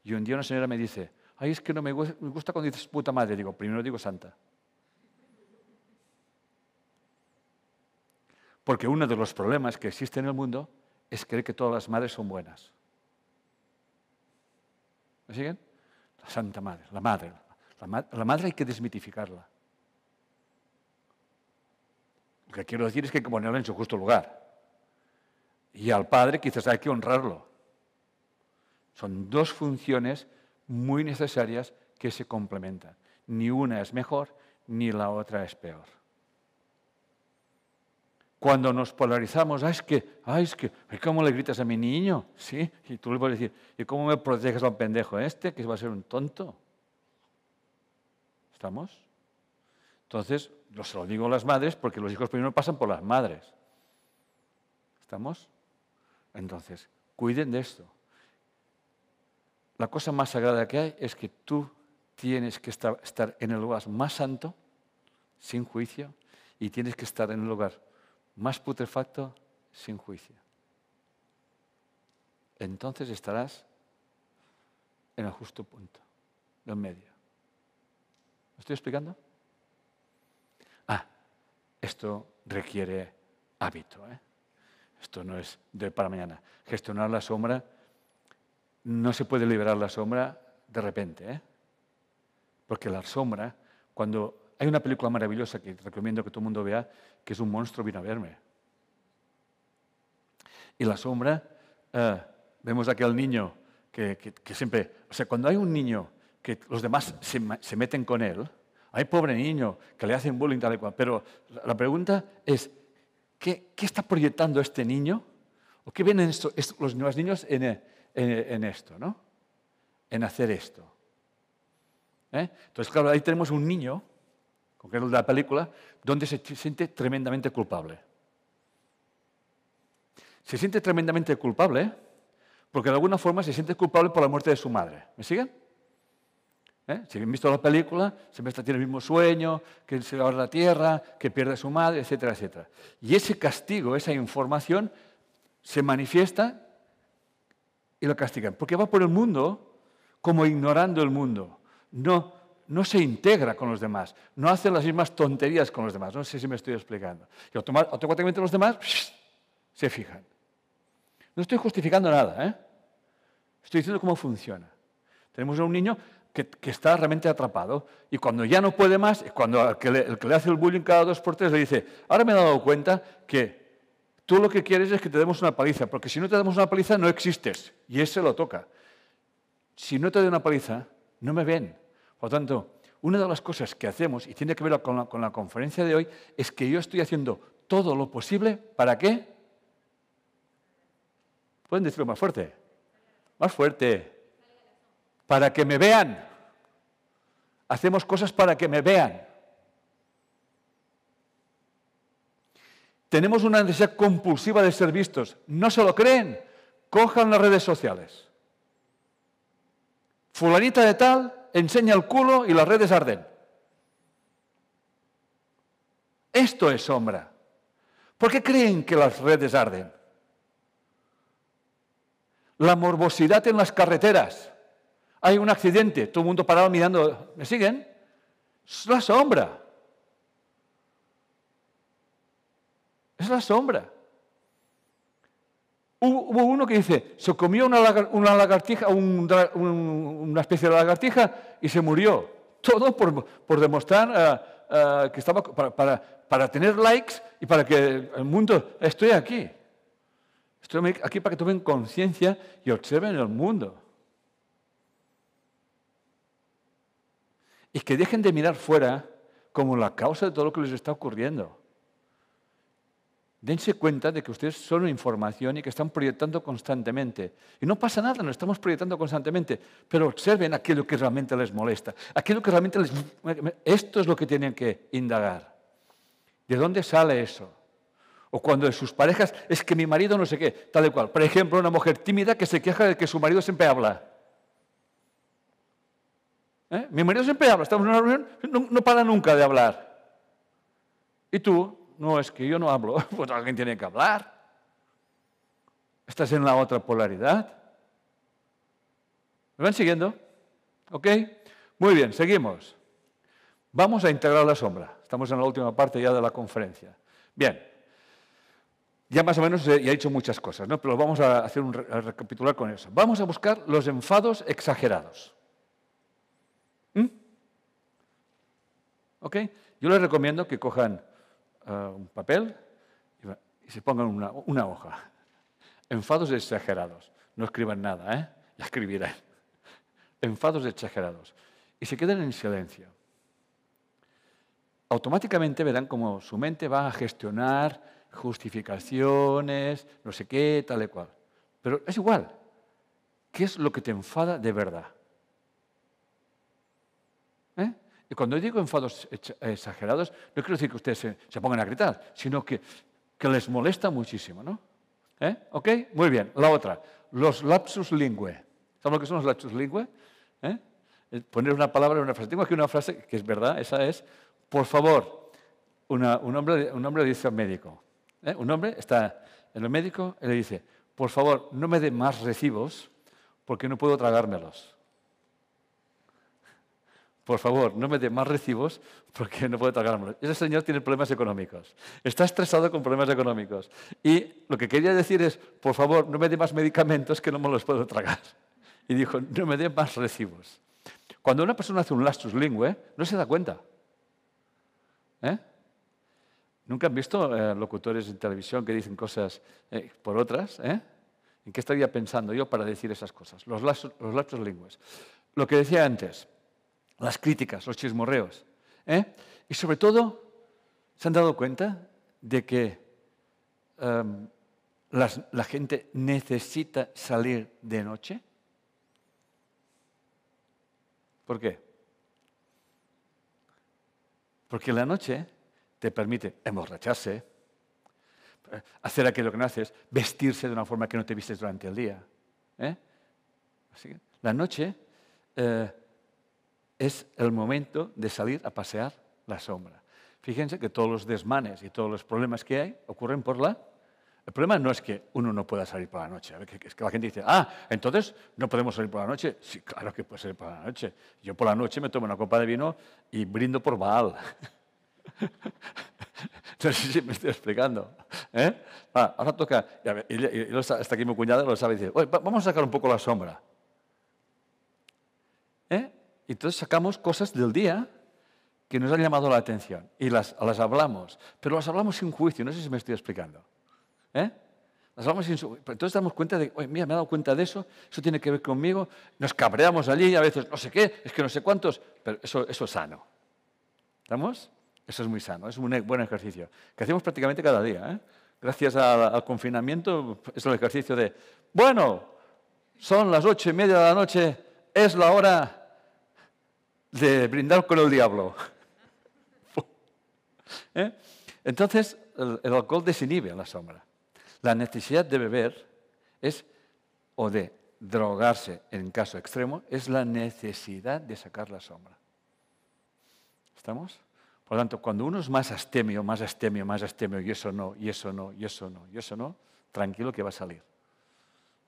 Y un día una señora me dice, ay, es que no me gusta cuando dices puta madre. Digo, primero digo santa. Porque uno de los problemas que existe en el mundo es creer que todas las madres son buenas. ¿Me siguen? La Santa Madre, la Madre. La, Madre hay que desmitificarla. Lo que quiero decir es que hay que ponerla en su justo lugar. Y al Padre quizás hay que honrarlo. Son dos funciones muy necesarias que se complementan. Ni una es mejor, ni la otra es peor. Cuando nos polarizamos, ah, es que, ah, es que, ¿cómo le gritas a mi niño? Sí, y tú le puedes decir, ¿y cómo me proteges al pendejo este, que va a ser un tonto? ¿Estamos? Entonces, yo se lo digo a las madres porque los hijos primero pasan por las madres. ¿Estamos? Entonces, cuiden de esto. La cosa más sagrada que hay es que tú tienes que estar, estar en el lugar más santo, sin juicio, y tienes que estar en el lugar más putrefacto sin juicio. Entonces estarás en el justo punto, del medio. ¿Me estoy explicando? Ah, esto requiere hábito. ¿eh? Esto no es de para mañana. Gestionar la sombra, no se puede liberar la sombra de repente. ¿eh? Porque la sombra, cuando hay una película maravillosa que recomiendo que todo el mundo vea, que es Un monstruo vino a verme. Y la sombra, eh, vemos aquel niño que, siempre, o sea, cuando hay un niño que los demás se, meten con él, hay pobre niño que le hacen bullying tal y cual, pero la, pregunta es, ¿qué, está proyectando este niño? ¿O qué ven los, niños en, esto, ¿no? En hacer esto. ¿Eh? Entonces, claro, ahí tenemos un niño concreto de la película, donde se siente tremendamente culpable. Se siente tremendamente culpable porque de alguna forma se siente culpable por la muerte de su madre. ¿Me siguen? ¿Eh? Si han visto la película, siempre tiene el mismo sueño, que se va a la tierra, que pierde a su madre, etcétera, etcétera. Y ese castigo, esa información, se manifiesta y lo castigan. Porque va por el mundo como ignorando el mundo. No no se integra con los demás, no hace las mismas tonterías con los demás. No sé si me estoy explicando. Y automáticamente los demás se fijan. No estoy justificando nada, ¿eh? estoy diciendo cómo funciona. Tenemos a un niño que, está realmente atrapado. Y cuando ya no puede más, cuando el que, le, el que le hace el bullying cada dos por tres le dice, ahora me he dado cuenta que tú lo que quieres es que te demos una paliza, porque si no te damos una paliza no existes. Y ese lo toca. Si no te doy una paliza, no me ven. Por lo tanto, una de las cosas que hacemos, y tiene que ver con la, con la conferencia de hoy, es que yo estoy haciendo todo lo posible para qué. ¿Pueden decirlo más fuerte? Más fuerte. Para que me vean. Hacemos cosas para que me vean. Tenemos una necesidad compulsiva de ser vistos. ¿No se lo creen? Cojan las redes sociales. Fulanita de tal enseña el culo y las redes arden. Esto es sombra. ¿Por qué creen que las redes arden? La morbosidad en las carreteras. Hay un accidente, todo el mundo parado mirando. ¿Me siguen? Es la sombra. Es la sombra. Hubo uno que dice, se comió una, lagartija, una especie de lagartija y se murió. Todo por, demostrar eh, eh, que estaba para, para, tener likes y para que el mundo, estoy aquí. Estoy aquí para que tomen conciencia y observen el mundo. Y que dejen de mirar fuera como la causa de todo lo que les está ocurriendo. Dense cuenta de que ustedes son información y que están proyectando constantemente. Y no pasa nada, lo estamos proyectando constantemente, pero observen aquello que realmente les molesta, aquello que realmente les... Esto es lo que tienen que indagar. ¿De dónde sale eso? O cuando de sus parejas es que mi marido no sé qué, tal y cual. Por ejemplo, una mujer tímida que se queja de que su marido siempre habla. ¿Eh? Mi marido siempre habla, estamos en una reunión, no para nunca de hablar. Y tú, no, es que yo no hablo, pues alguien tiene que hablar. Estás en la otra polaridad. ¿Me van siguiendo? ¿Ok? Muy bien, seguimos. Vamos a integrar la sombra. Estamos en la última parte ya de la conferencia. Bien. Ya más o menos ya he hecho muchas cosas, ¿no? pero vamos a hacer un recapitular con eso. Vamos a buscar los enfados exagerados. ¿Mm? ¿Ok? Yo les recomiendo que cojan un papel y, se pongan una, hoja. Enfados exagerados. No escriban nada, ¿eh? Ya escribirán. Enfados exagerados. Y se queden en silencio. Automáticamente verán cómo su mente va a gestionar justificaciones, no sé qué, tal y cual. Pero es igual. ¿Qué es lo que te enfada de verdad? ¿Eh? Y cuando digo enfados exagerados, no quiero decir que ustedes se, pongan a gritar, sino que, les molesta muchísimo, ¿no? ¿Eh? ¿Ok? Muy bien. La otra, los lapsus lingüe. ¿Saben lo que son los lapsus lingüe? ¿Eh? Poner una palabra en una frase. Tengo aquí una frase que es verdad, esa es, por favor, un, hombre, un hombre le dice al médico, ¿eh? un hombre está en el médico y le dice, por favor, no me dé más recibos porque no puedo tragármelos por favor, no me dé más recibos porque no puedo tragármelo. Ese señor tiene problemas económicos. Está estresado con problemas económicos. Y lo que quería decir es, por favor, no me dé más medicamentos que no me los puedo tragar. Y dijo, no me dé más recibos. Cuando una persona hace un lastus lingüe, no se da cuenta. ¿Eh? ¿Nunca han visto eh, locutores en televisión que dicen cosas eh, por otras? ¿En qué estaría pensando yo para decir esas cosas? Los lastus, los lingües. Lo que decía antes, las críticas, los chismorreos. ¿eh? Y sobre todo, ¿se han dado cuenta de que em, la gente necesita salir de noche? ¿Por qué? Porque la noche te permite emborracharse, hacer aquello que no haces, vestirse de una forma que no te vistes durante el día. ¿eh? la noche eh, es el momento de salir a pasear la sombra. Fíjense que todos los desmanes y todos los problemas que hay ocurren por la... El problema no es que uno no pueda salir por la noche. Es que la gente dice, ah, entonces no podemos salir por la noche. Sí, claro que puede salir por la noche. Yo por la noche me tomo una copa de vino y brindo por Baal. No sé me estoy explicando. ¿eh? Ah, ahora toca, y, hasta aquí mi cuñada lo sabe, dice, vamos a sacar un poco la sombra. ¿Eh? Y entonces sacamos cosas del día que nos han llamado la atención y las, las hablamos, pero las hablamos sin juicio, no sé si me estoy explicando. ¿Eh? Las hablamos sin entonces damos cuenta de, oye, mira, me he dado cuenta de eso, eso tiene que ver conmigo, nos cabreamos allí y a veces no sé qué, es que no sé cuántos, pero eso, eso es sano. ¿Estamos? Eso es muy sano, es un buen ejercicio, que hacemos prácticamente cada día. ¿eh? Gracias al, al confinamiento es el ejercicio de, bueno, son las ocho y media de la noche, es la hora de brindar con el diablo. ¿Eh? Entonces, el, alcohol desinhibe a la sombra. La necesidad de beber es, o de drogarse en caso extremo, es la necesidad de sacar la sombra. ¿Estamos? Por lo tanto, cuando uno es más astemio, más astemio, más astemio, y eso no, y eso no, y eso no, y eso no, tranquilo que va a salir.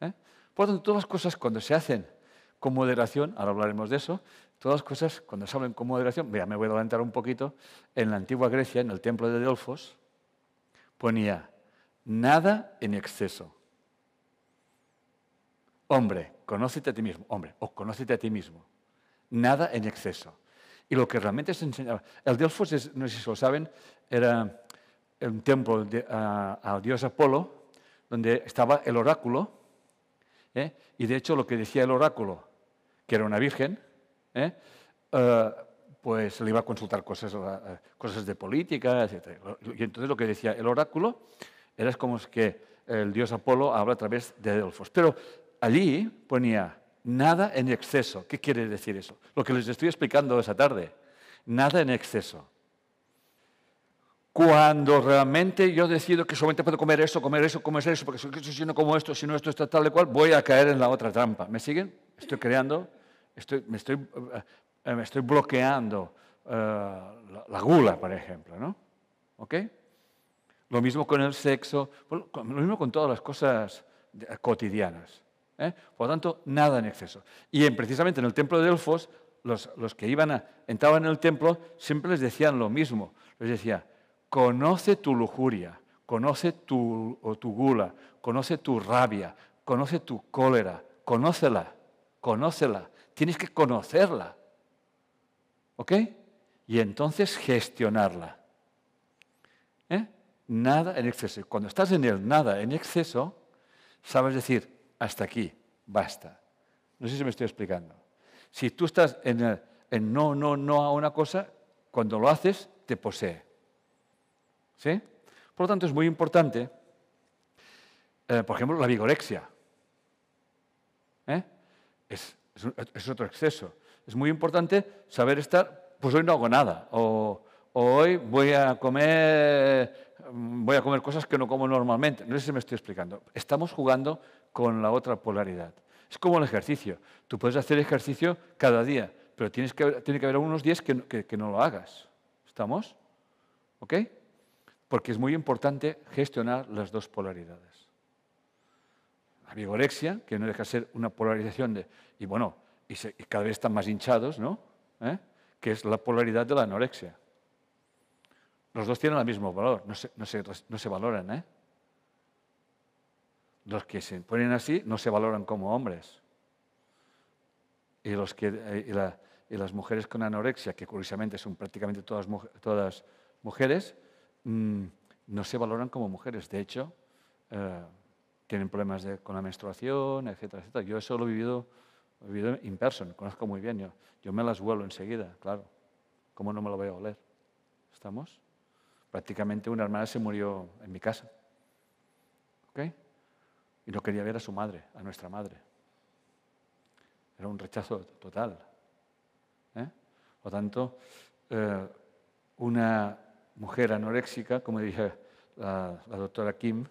¿Eh? Por lo tanto, todas las cosas cuando se hacen con moderación, ahora hablaremos de eso, todas las cosas cuando se hablan con moderación, mira, me voy a adelantar un poquito, en la antigua Grecia, en el templo de Delfos, ponía nada en exceso. Hombre, conócete a ti mismo, hombre, o conócete a ti mismo. Nada en exceso. Y lo que realmente se enseñaba, el Delfos, no sé si lo saben, era un templo al dios Apolo, donde estaba el oráculo, ¿eh? y de hecho lo que decía el oráculo, que era una virgen, ¿eh? Eh, pues le iba a consultar cosas, cosas de política, etc. Y entonces lo que decía el oráculo era como que el dios Apolo habla a través de Delfos. Pero allí ponía nada en exceso. ¿Qué quiere decir eso? Lo que les estoy explicando esa tarde. Nada en exceso. Cuando realmente yo decido que solamente puedo comer eso, comer eso, comer eso, porque si no como esto, si no esto está tal y cual, voy a caer en la otra trampa. ¿Me siguen? Estoy creando, estoy, me, estoy, eh, me estoy bloqueando eh, la, gula, por ejemplo. ¿no? ¿Ok? Lo mismo con el sexo, lo mismo con todas las cosas cotidianas. ¿eh? Por lo tanto, nada en exceso. Y en, precisamente en el templo de Delfos, los, los que iban a, entraban en el templo siempre les decían lo mismo. Les decía, Conoce tu lujuria, conoce tu, tu gula, conoce tu rabia, conoce tu cólera, conócela, conócela. Tienes que conocerla. ¿Ok? Y entonces gestionarla. ¿Eh? Nada en exceso. Cuando estás en el nada en exceso, sabes decir, hasta aquí, basta. No sé si me estoy explicando. Si tú estás en, el, no, no, no a una cosa, cuando lo haces, te posee. ¿Sí? Por lo tanto, es muy importante, eh, por ejemplo, la vigorexia. ¿Eh? Es, otro exceso. Es muy importante saber estar, pues hoy no hago nada, o, hoy voy a comer voy a comer cosas que no como normalmente. No sé si me estoy explicando. Estamos jugando con la otra polaridad. Es como el ejercicio. Tú puedes hacer ejercicio cada día, pero tienes que, tiene que haber unos días que, que no lo hagas. ¿Estamos? ¿Ok? porque es muy importante gestionar las dos polaridades. La vigorexia, que no deja de ser una polarización de, y bueno, y, cada vez están más hinchados, ¿no? ¿Eh? Que es la polaridad de la anorexia. Los dos tienen el mismo valor, no se, no no se valoran, ¿eh? Los que se ponen así no se valoran como hombres. Y, los que, eh, y, las mujeres con anorexia, que curiosamente son prácticamente todas, todas mujeres, Mm, no se valoran como mujeres. De hecho, eh, tienen problemas con la menstruación, etcétera, etcétera. Yo eso lo he vivido, he vivido in person, conozco muy bien. Yo, yo me las vuelo enseguida, claro. ¿Cómo no me lo voy a oler? ¿Estamos? Prácticamente una hermana se murió en mi casa. ¿Ok? Y no quería ver a su madre, a nuestra madre. Era un rechazo total. ¿eh? Por lo tanto, eh, una mujer anoréxica, como dije la, doctora Kim,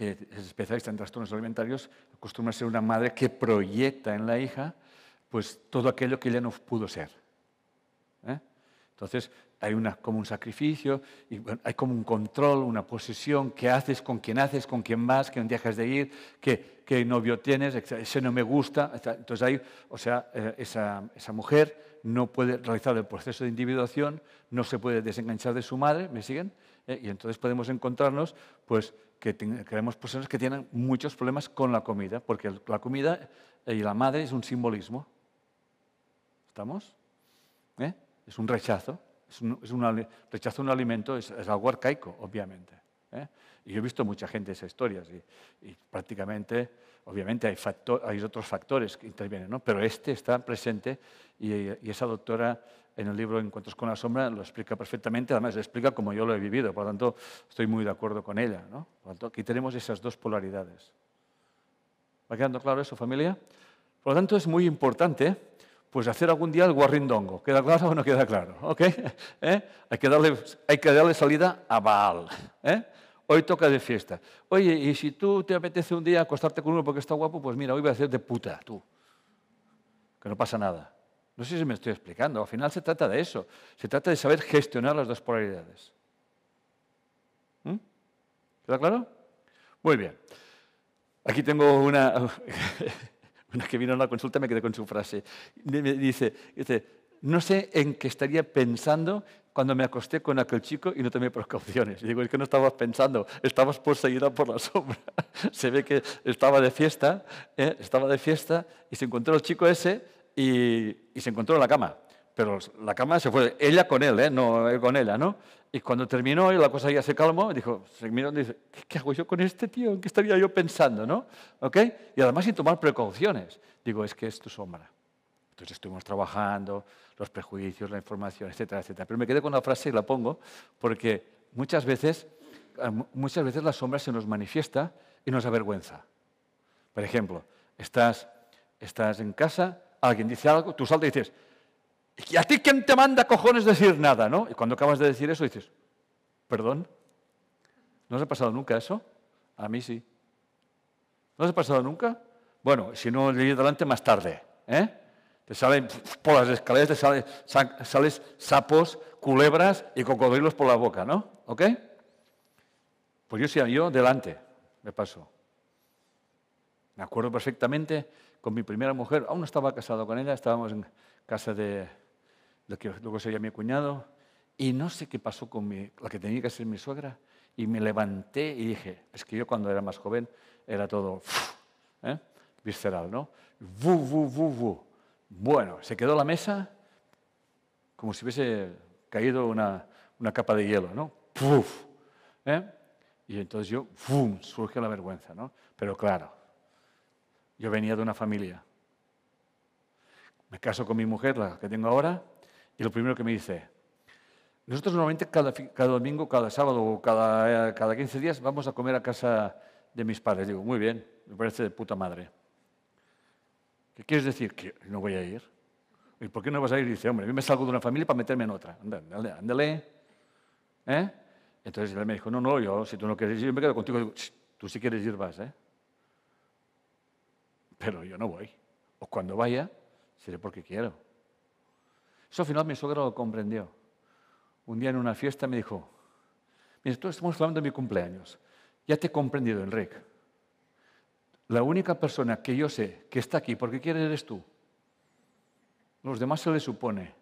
que es especialista en trastornos alimentarios, acostumbra ser una madre que proyecta en la hija pues, todo aquello que ella no pudo ser. ¿eh? Entonces, hay una, como un sacrificio, y, hay como un control, una posesión, qué haces, con quién haces, con quién vas, quién dejas de ir, qué, qué novio tienes, ese no me gusta. Entonces, hay, o sea, eh, esa, esa mujer no puede realizar el proceso de individuación, no se puede desenganchar de su madre, ¿me siguen? Eh, y entonces podemos encontrarnos pues, que tenemos personas que tienen muchos problemas con la comida, porque la comida y la madre es un simbolismo. ¿Estamos? ¿Eh? Es un rechazo. Es un, es rechazo a un alimento es, algo arcaico, obviamente. ¿eh? Y yo he visto mucha gente esas historias y, prácticamente, obviamente hay, hay, otros factores que intervienen, ¿no? pero este está presente y, y, esa doctora en el libro Encuentros con la sombra lo explica perfectamente, además lo explica como yo lo he vivido, por lo tanto estoy muy de acuerdo con ella. ¿no? Por lo tanto, aquí tenemos esas dos polaridades. ¿Va quedando claro eso, familia? Por lo tanto, es muy importante pues hacer algún día el guarrindongo. ¿Queda claro o no queda claro? ¿Ok? ¿Eh? Hay, que darle, hay que darle salida a Baal. ¿eh? Hoy toca de fiesta. Oye, y si tú te apetece un día acostarte con uno porque está guapo, pues mira, hoy voy a hacer de puta, tú. Que no pasa nada. No sé si me estoy explicando. Al final se trata de eso. Se trata de saber gestionar las dos polaridades. ¿Mm? ¿Queda claro? Muy bien. Aquí tengo una, una que vino a la consulta me quedé con su frase. Dice, dice, no sé en qué estaría pensando cuando me acosté con aquel chico y no tomé precauciones. Y digo, es que no estabas pensando, estabas poseída por la sombra. se ve que estaba de fiesta, ¿eh? estaba de fiesta y se encontró el chico ese y, y se encontró en la cama pero la cama se fue, ella con él, ¿eh? no él con ella, ¿no? Y cuando terminó y la cosa ya se calmó, dijo, se miró y dice, ¿qué hago yo con este tío? ¿En qué estaría yo pensando, no? ¿Ok? Y además sin tomar precauciones. Digo, es que es tu sombra. Entonces estuvimos trabajando, los prejuicios, la información, etcétera, etcétera. Pero me quedé con la frase y la pongo porque muchas veces, eh, muchas veces la sombra se nos manifiesta y nos avergüenza. Por ejemplo, estás, estás en casa, alguien dice algo, tú saltas y dices, ¿Y a ti quién te manda cojones decir nada, no? Y cuando acabas de decir eso dices, ¿perdón? ¿No os ha pasado nunca eso? A mí sí. ¿No os ha pasado nunca? Bueno, si no, le delante más tarde. ¿eh? Te salen por las escaleras, te salen, sales sapos, culebras y cocodrilos por la boca, ¿no? ¿Ok? Pues yo sí, yo delante me pasó. Me acuerdo perfectamente con mi primera mujer, aún no estaba casado con ella, estábamos en casa de, lo que luego sería mi cuñado, y no sé qué pasó con mi, la que tenía que ser mi suegra, y me levanté y dije, es que yo cuando era más joven era todo ¿eh? visceral, ¿no? Bueno, se quedó la mesa como si hubiese caído una, una capa de hielo, ¿no? ¡Puf! ¿Eh? Y entonces yo, ¡fum!, surge la vergüenza, ¿no? Pero claro, yo venía de una familia. Me caso con mi mujer, la que tengo ahora, y lo primero que me dice, nosotros normalmente cada, domingo, cada sábado o cada, cada 15 días vamos a comer a casa de mis padres. Digo, muy bien, me parece de puta madre. ¿Qué quieres decir? Que no voy a ir. ¿Y por qué no vas a ir? Dice, hombre, yo me salgo de una familia para meterme en otra. Ándale, ándale. ¿Eh? Entonces él me dijo, no, no, yo, si tú no quieres ir, yo me quedo contigo. Digo, tú si quieres ir, vas, ¿eh? Pero yo no voy. O cuando vaya, seré porque quiero. Eso al final mi suegro lo comprendió. Un día en una fiesta me dijo, mira, estamos hablando de mi cumpleaños. Ya te he comprendido, Enrique. La única persona que yo sé que está aquí porque quiere eres tú. Los demás se les supone.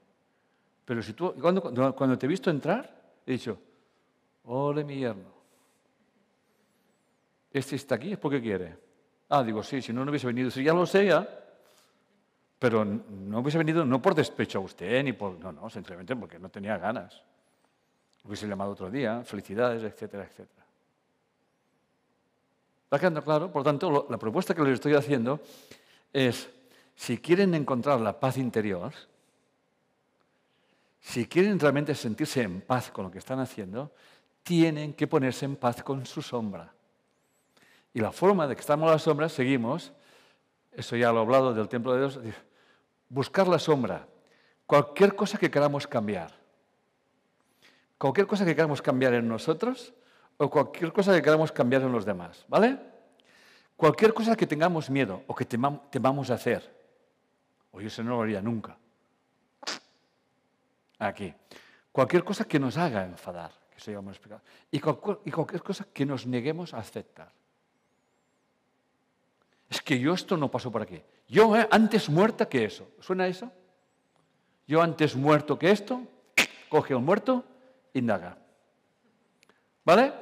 Pero si tú, cuando, cuando te he visto entrar, he dicho, ole mi yerno. Este está aquí es porque quiere. Ah, digo, sí, si no, no hubiese venido. Si ya lo sé, ya. Pero no hubiese venido no por despecho a usted, ni por... No, no, simplemente porque no tenía ganas. Hubiese llamado otro día, felicidades, etcétera, etcétera. ¿Está quedando claro? Por tanto, la propuesta que les estoy haciendo es, si quieren encontrar la paz interior, si quieren realmente sentirse en paz con lo que están haciendo, tienen que ponerse en paz con su sombra. Y la forma de que estamos en la sombra, seguimos, eso ya lo he hablado del templo de Dios, buscar la sombra, cualquier cosa que queramos cambiar. Cualquier cosa que queramos cambiar en nosotros o cualquier cosa que queramos cambiar en los demás, ¿vale? Cualquier cosa que tengamos miedo o que temamos hacer. O yo eso no lo haría nunca. Aquí. Cualquier cosa que nos haga enfadar, que eso ya hemos explicado. Y cualquier cosa que nos neguemos a aceptar. Es que yo esto no pasó por aquí. Yo eh, antes muerta que eso. ¿Suena eso? Yo antes muerto que esto, coge al muerto, indaga. ¿Vale?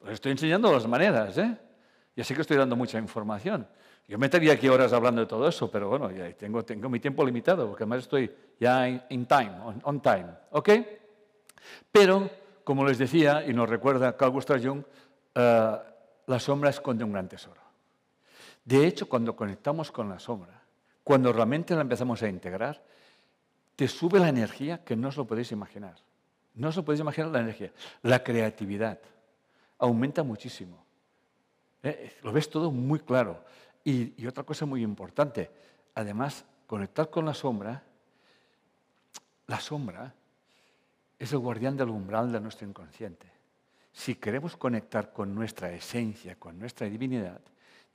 Os estoy enseñando las maneras, ¿eh? Ya sé que estoy dando mucha información. Yo me estaría aquí horas hablando de todo eso, pero bueno, ya tengo, mi tiempo limitado, porque además estoy ya in time, on, time. ¿Ok? Pero, como les decía, y nos recuerda Carl Gustav Jung, eh, la sombra esconde un gran tesoro. De hecho, cuando conectamos con la sombra, cuando realmente la empezamos a integrar, te sube la energía que no os lo podéis imaginar. No os lo podéis imaginar la energía. La creatividad aumenta muchísimo. Eh, lo ves todo muy claro. Y, otra cosa muy importante, además, conectar con la sombra, la sombra es el guardián del umbral de nuestro inconsciente. Si queremos conectar con nuestra esencia, con nuestra divinidad,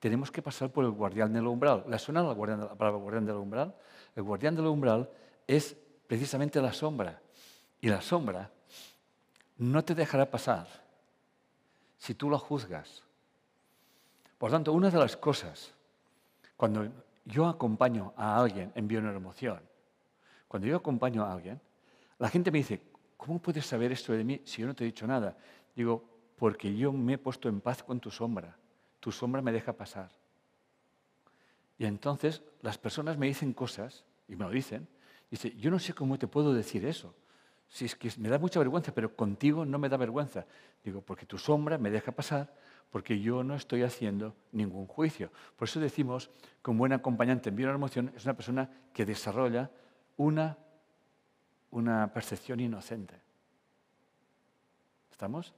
tenemos que pasar por el guardián del umbral. ¿La suena la, palabra guardián del umbral? El guardián del umbral es precisamente la sombra. Y la sombra no te dejará pasar si tú la juzgas. Por tanto, una de las cosas cuando yo acompaño a alguien en una emoción, cuando yo acompaño a alguien, la gente me dice, ¿cómo puedes saber esto de mí si yo no te he dicho nada? Digo, porque yo me he puesto en paz con tu sombra. Tu sombra me deja pasar. Y entonces las personas me dicen cosas, y me lo dicen, y dice, yo no sé cómo te puedo decir eso. Si es que me da mucha vergüenza, pero contigo no me da vergüenza. Digo, porque tu sombra me deja pasar, porque yo no estoy haciendo ningún juicio. Por eso decimos que un buen acompañante en una emoción es una persona que desarrolla una, una percepción inocente. ¿Estamos?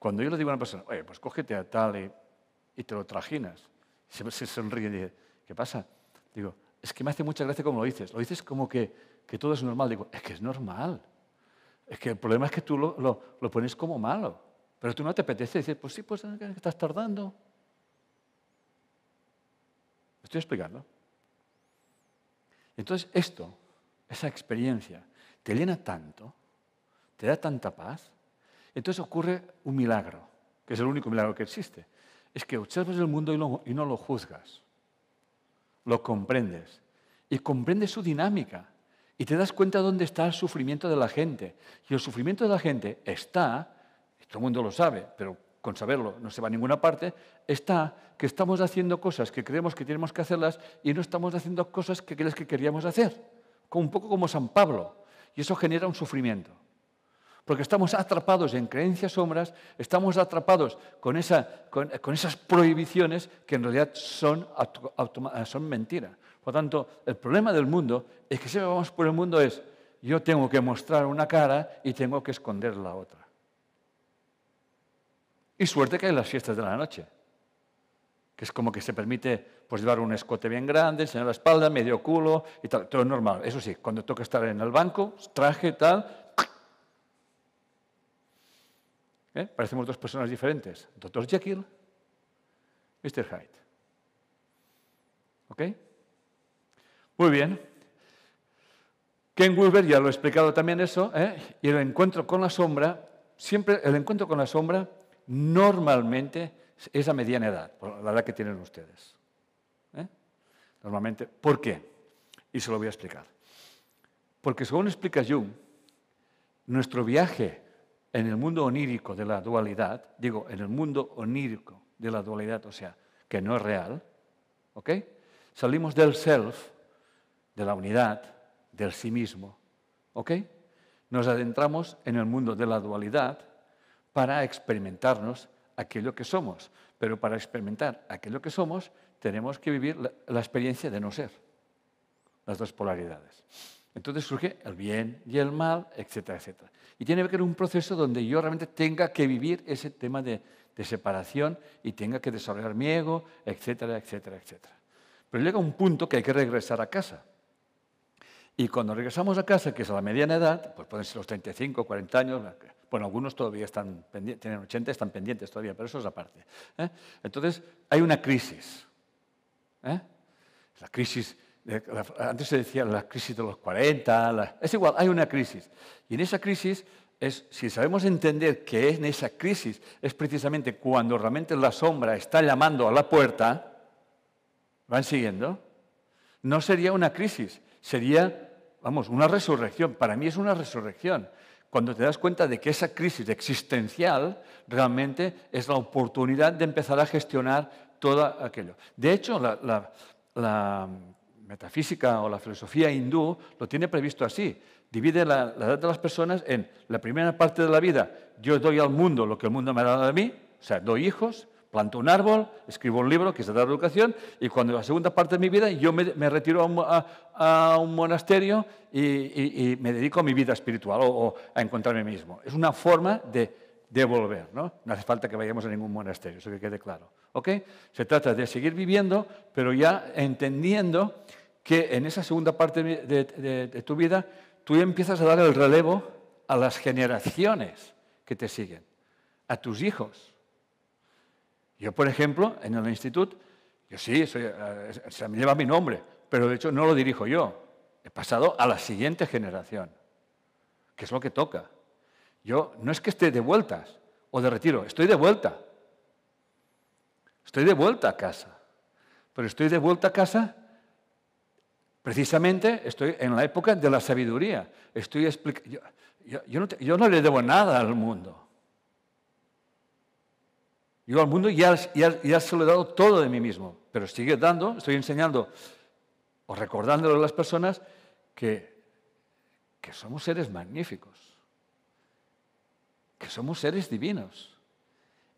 Cuando yo le digo a una persona, oye, pues cógete a tal y, te lo trajinas, se, se sonríe y dice, ¿qué pasa? Digo, es que me hace mucha gracia como lo dices. Lo dices como que, que todo es normal. Digo, es que es normal. Es que el problema es que tú lo, lo, lo pones como malo. Pero tú no te apetece decir, pues sí, pues estás tardando. estoy explicando? Entonces esto, esa experiencia, te llena tanto, te da tanta paz, entonces ocurre un milagro, que es el único milagro que existe. Es que observas el mundo y, no lo juzgas, lo comprendes y comprendes su dinámica y te das cuenta dónde está el sufrimiento de la gente. Y el sufrimiento de la gente está todo el mundo lo sabe, pero con saberlo no se va a ninguna parte, está que estamos haciendo cosas que creemos que tenemos que hacerlas y no estamos haciendo cosas que crees que queríamos hacer. Un poco como San Pablo. Y eso genera un sufrimiento. Porque estamos atrapados en creencias sombras, estamos atrapados con, esa, con, esas prohibiciones que en realidad son, son mentira. Por lo tanto, el problema del mundo es que si vamos por el mundo es yo tengo que mostrar una cara y tengo que esconder la otra. Y suerte que hay las fiestas de la noche, que es como que se permite pues, llevar un escote bien grande, enseñar la espalda, medio culo y tal. Todo normal. Eso sí, cuando toca estar en el banco, traje, tal. ¿Eh? Parecemos dos personas diferentes. Dr. Jekyll, Mr. Hyde. ¿Ok? Muy bien. Ken Wilber ya lo he explicado también eso, ¿eh? y el encuentro con la sombra, siempre el encuentro con la sombra normalmente es a mediana edad, la edad que tienen ustedes. ¿eh? Normalmente. ¿Por qué? Y se lo voy a explicar. Porque según explica Jung, nuestro viaje en el mundo onírico de la dualidad, digo, en el mundo onírico de la dualidad, o sea, que no es real, ¿ok? Salimos del self, de la unidad, del sí mismo, ¿ok? Nos adentramos en el mundo de la dualidad, para experimentarnos aquello que somos. Pero para experimentar aquello que somos, tenemos que vivir la, experiencia de no ser, las dos polaridades. Entonces surge el bien y el mal, etcétera, etcétera. Y tiene que haber un proceso donde yo realmente tenga que vivir ese tema de, de separación y tenga que desarrollar mi ego, etcétera, etcétera, etcétera. Pero llega un punto que hay que regresar a casa. Y cuando regresamos a casa, que es a la mediana edad, pues pueden ser los 35, 40 años, bueno, algunos todavía están tienen 80, están pendientes todavía, pero eso es aparte. ¿eh? Entonces, hay una crisis. ¿eh? La crisis, antes se decía la crisis de los 40, es igual, hay una crisis. Y en esa crisis, es, si sabemos entender que en esa crisis es precisamente cuando realmente la sombra está llamando a la puerta, ¿van siguiendo? No sería una crisis, sería, vamos, una resurrección. Para mí es una resurrección cuando te das cuenta de que esa crisis existencial realmente es la oportunidad de empezar a gestionar todo aquello. De hecho, la, metafísica o la filosofía hindú lo tiene previsto así. Divide la, la, edad de las personas en la primera parte de la vida, yo doy al mundo lo que el mundo me ha dado a mí, o sea, doy hijos, planto un árbol, escribo un libro que es de dar educación y cuando la segunda parte de mi vida yo me, retiro a un, monasterio y, me dedico a mi vida espiritual o, a encontrarme mismo. Es una forma de devolver, ¿no? No hace falta que vayamos a ningún monasterio, eso que quede claro. ¿ok? Se trata de seguir viviendo, pero ya entendiendo que en esa segunda parte de tu vida tú empiezas a dar el relevo a las generaciones que te siguen, a tus hijos yo, por ejemplo, en el instituto, yo sí, eh, se me lleva mi nombre, pero de hecho no lo dirijo yo. He pasado a la siguiente generación, que es lo que toca. Yo no es que esté de vueltas o de retiro, estoy de vuelta. Estoy de vuelta a casa. Pero estoy de vuelta a casa precisamente estoy en la época de la sabiduría. Estoy yo no le debo nada al mundo. Yo al mundo ya, ya, se lo he dado todo de mí mismo, pero sigue dando, estoy enseñando o recordándole a las personas que, que somos seres magníficos, que somos seres divinos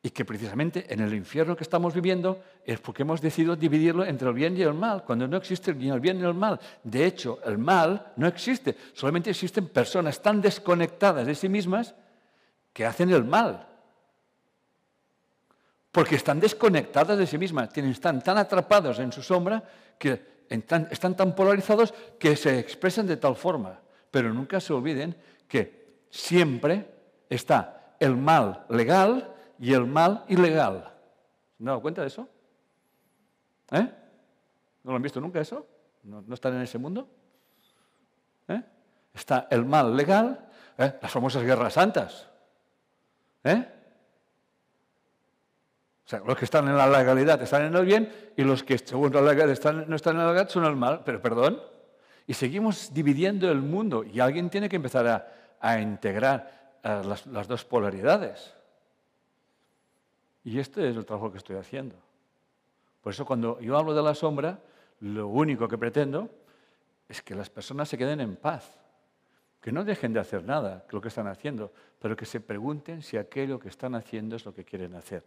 y que precisamente en el infierno que estamos viviendo es porque hemos decidido dividirlo entre el bien y el mal, cuando no existe ni el bien ni el mal. De hecho, el mal no existe, solamente existen personas tan desconectadas de sí mismas que hacen el mal porque están desconectadas de sí mismas, están tan atrapados en su sombra que están tan polarizados que se expresan de tal forma. Pero nunca se olviden que siempre está el mal legal y el mal ilegal. ¿Se han dado cuenta de eso? ¿Eh? ¿No lo han visto nunca eso? ¿No, están en ese mundo? ¿Eh? Está el mal legal, ¿eh? las famosas guerras santas. ¿Eh? O sea, los que están en la legalidad están en el bien y los que, según la legalidad, no están en la legalidad son el mal. Pero perdón. Y seguimos dividiendo el mundo y alguien tiene que empezar a, integrar las, las dos polaridades. Y este es el trabajo que estoy haciendo. Por eso cuando yo hablo de la sombra, lo único que pretendo es que las personas se queden en paz, que no dejen de hacer nada, lo que están haciendo, pero que se pregunten si aquello que están haciendo es lo que quieren hacer.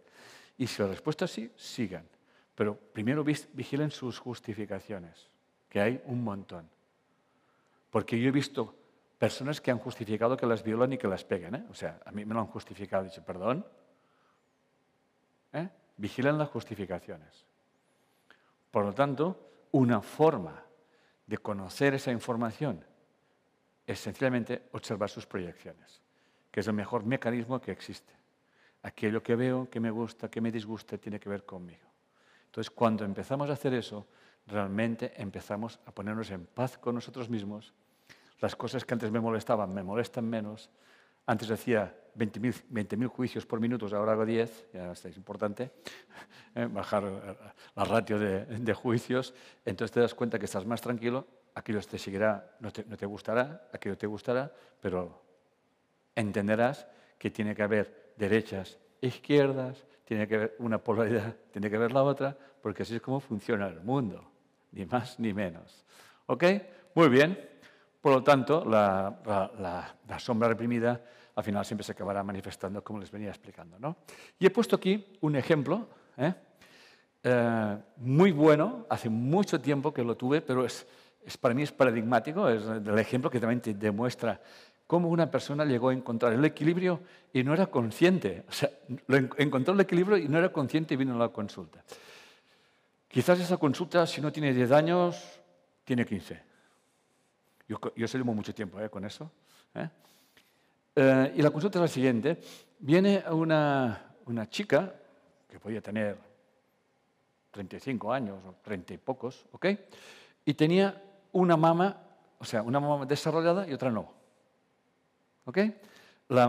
Y si la respuesta es sí, sigan. Pero primero vigilen sus justificaciones, que hay un montón. Porque yo he visto personas que han justificado que las violan y que las peguen. ¿eh? O sea, a mí me lo han justificado. He perdón. ¿Eh? Vigilen las justificaciones. Por lo tanto, una forma de conocer esa información es sencillamente observar sus proyecciones, que es el mejor mecanismo que existe. Aquello que veo, que me gusta, que me disgusta, tiene que ver conmigo. Entonces, cuando empezamos a hacer eso, realmente empezamos a ponernos en paz con nosotros mismos. Las cosas que antes me molestaban me molestan menos. Antes hacía 20.000 juicios por minuto, ahora hago 10, ya es importante, ¿eh? bajar la ratio de, juicios. Entonces te das cuenta que estás más tranquilo, aquello te seguirá, no te, gustará, aquello te gustará, pero entenderás que tiene que haber derechas, izquierdas, tiene que ver una polaridad, tiene que ver la otra, porque así es como funciona el mundo, ni más ni menos. ¿Ok? Muy bien. Por lo tanto, la, sombra reprimida al final siempre se acabará manifestando, como les venía explicando. ¿no? Y he puesto aquí un ejemplo ¿eh? Eh, muy bueno, hace mucho tiempo que lo tuve, pero es, para mí es paradigmático, es el ejemplo que también te demuestra cómo una persona llegó a encontrar el equilibrio y no era consciente. O sea, encontró el equilibrio y no era consciente y vino a la consulta. Quizás esa consulta, si no tiene 10 años, tiene 15. Yo, yo se mucho tiempo ¿eh? con eso. ¿eh? Eh, y la consulta es la siguiente. Viene una, chica, que podía tener 35 años o 30 y pocos, ¿ok? Y tenía una mama, o sea, una mama desarrollada y otra no. ¿Ok? La,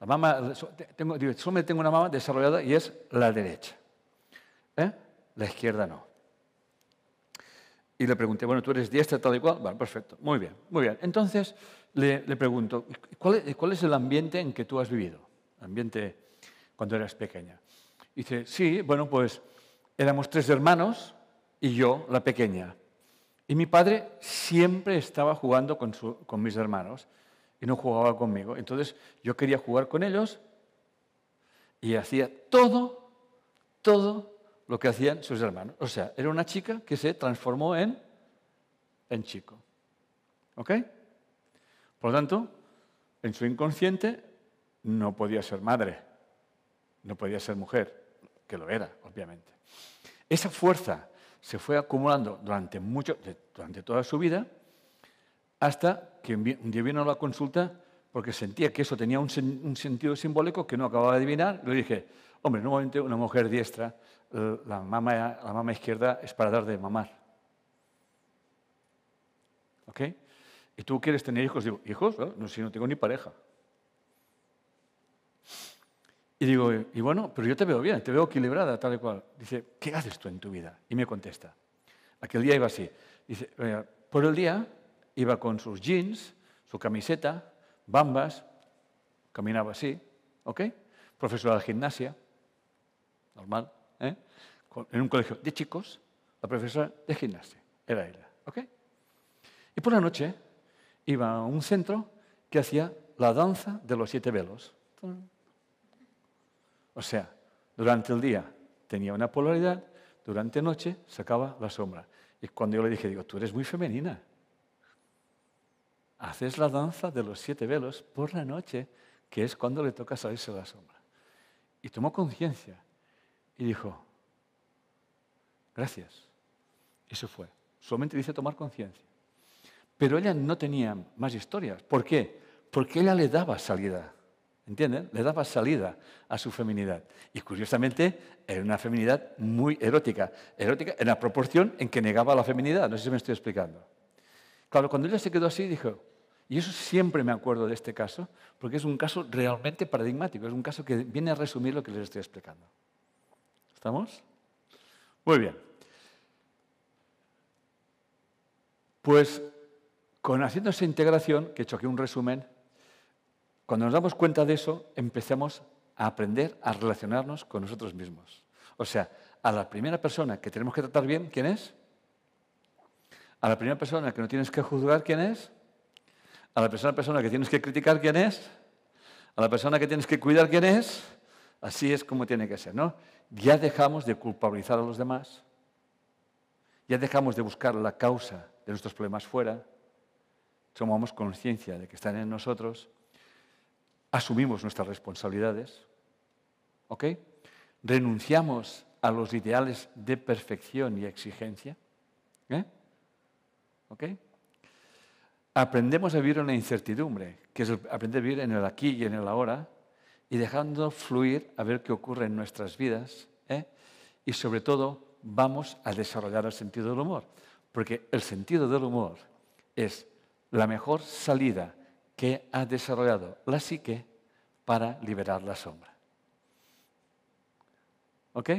mama, tengo, tengo una mama desarrollada y es la derecha. ¿Eh? La izquierda no. Y le pregunté, bueno, tú eres diestra tal y cual. Bueno, perfecto, muy bien, muy bien. Entonces le, le pregunto, ¿cuál es, ¿cuál es, el ambiente en que tú has vivido? Ambiente cuando eras pequeña. dice, sí, bueno, pues éramos tres hermanos y yo, la pequeña. Y mi padre siempre estaba jugando con, con mis hermanos y no jugaba conmigo. Entonces yo quería jugar con ellos y hacía todo, todo lo que hacían sus hermanos. O sea, era una chica que se transformó en, en chico. ¿Ok? Por lo tanto, en su inconsciente no podía ser madre, no podía ser mujer, que lo era, obviamente. Esa fuerza se fue acumulando durante, mucho, durante toda su vida hasta que un día vino a la consulta porque sentía que eso tenía un, sentido simbólico que no acababa de adivinar. Le dije, hombre, normalmente una mujer diestra, la mama, la mama izquierda es para dar de mamar. ¿Ok? ¿Y tú quieres tener hijos? Digo, ¿hijos? No, si no tengo ni pareja. Y digo, y bueno, pero yo te veo bien, te veo equilibrada, tal y cual. Dice, ¿qué haces tú en tu vida? Y me contesta. Aquel día iba así. Dice, por el día iba con sus jeans, su camiseta, bambas, caminaba así, ¿ok? Profesora de gimnasia, normal, ¿eh? En un colegio de chicos, la profesora de gimnasia, era ella, ¿ok? Y por la noche iba a un centro que hacía la danza de los siete velos. O sea, durante el día tenía una polaridad, durante noche sacaba la sombra. Y cuando yo le dije, digo, tú eres muy femenina. Haces la danza de los siete velos por la noche, que es cuando le toca salirse la sombra. Y tomó conciencia y dijo, gracias. Eso fue. Solamente dice tomar conciencia. Pero ella no tenía más historias. ¿Por qué? Porque ella le daba salida. ¿Entienden? Le daba salida a su feminidad. Y curiosamente era una feminidad muy erótica. Erótica en la proporción en que negaba la feminidad. No sé si me estoy explicando. Claro, cuando ella se quedó así, dijo, y eso siempre me acuerdo de este caso, porque es un caso realmente paradigmático, es un caso que viene a resumir lo que les estoy explicando. ¿Estamos? Muy bien. Pues con haciendo esa integración, que he hecho aquí un resumen, cuando nos damos cuenta de eso, empezamos a aprender a relacionarnos con nosotros mismos. O sea, a la primera persona que tenemos que tratar bien, ¿quién es? A la primera persona que no tienes que juzgar, ¿quién es? A la persona, persona que tienes que criticar, ¿quién es? A la persona que tienes que cuidar, ¿quién es? Así es como tiene que ser, ¿no? Ya dejamos de culpabilizar a los demás, ya dejamos de buscar la causa de nuestros problemas fuera, tomamos conciencia de que están en nosotros asumimos nuestras responsabilidades, ¿ok? Renunciamos a los ideales de perfección y exigencia, ¿eh? ¿ok? Aprendemos a vivir en la incertidumbre, que es aprender a vivir en el aquí y en el ahora, y dejando fluir a ver qué ocurre en nuestras vidas, ¿eh? y sobre todo vamos a desarrollar el sentido del humor, porque el sentido del humor es la mejor salida que ha desarrollado la psique para liberar la sombra. ¿Ok?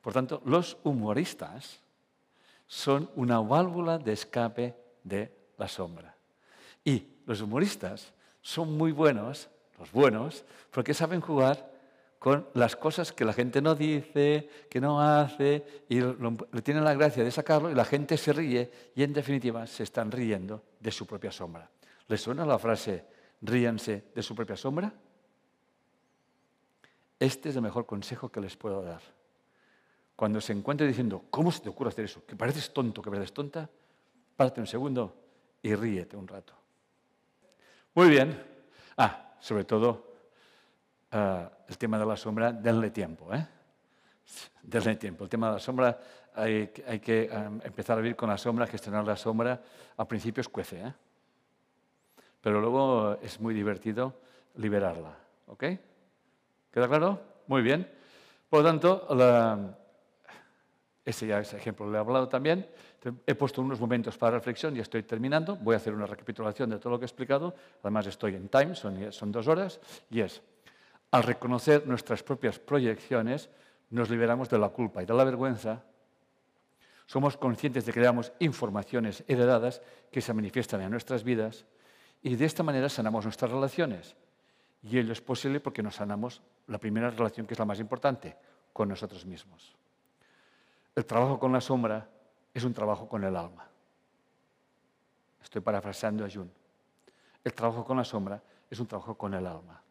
Por tanto, los humoristas son una válvula de escape de la sombra. Y los humoristas son muy buenos, los buenos, porque saben jugar con las cosas que la gente no dice, que no hace, y le tienen la gracia de sacarlo y la gente se ríe y en definitiva se están riendo de su propia sombra. ¿Les suena la frase ríanse de su propia sombra? Este es el mejor consejo que les puedo dar. Cuando se encuentre diciendo, ¿cómo se te ocurre hacer eso? Que pareces tonto, que pareces tonta, párate un segundo y ríete un rato. Muy bien. Ah, sobre todo ah, el tema de la sombra, denle tiempo. ¿eh? Denle tiempo. El tema de la sombra, hay, que ah, empezar a vivir con la sombra, gestionar la sombra. Al principio es cuece. ¿eh? pero luego es muy divertido liberarla. ¿Ok? ¿Queda claro? Muy bien. Por lo tanto, ese ya ese ejemplo lo he hablado también. He puesto unos momentos para reflexión y estoy terminando. Voy a hacer una recapitulación de todo lo que he explicado. Además, estoy en time, son, son dos horas. Y es, al reconocer nuestras propias proyecciones, nos liberamos de la culpa y de la vergüenza. Somos conscientes de que damos informaciones heredadas que se manifiestan en nuestras vidas y de esta manera sanamos nuestras relaciones. Y ello es posible porque nos sanamos la primera relación que es la más importante, con nosotros mismos. El trabajo con la sombra es un trabajo con el alma. Estoy parafraseando a Jun. El trabajo con la sombra es un trabajo con el alma.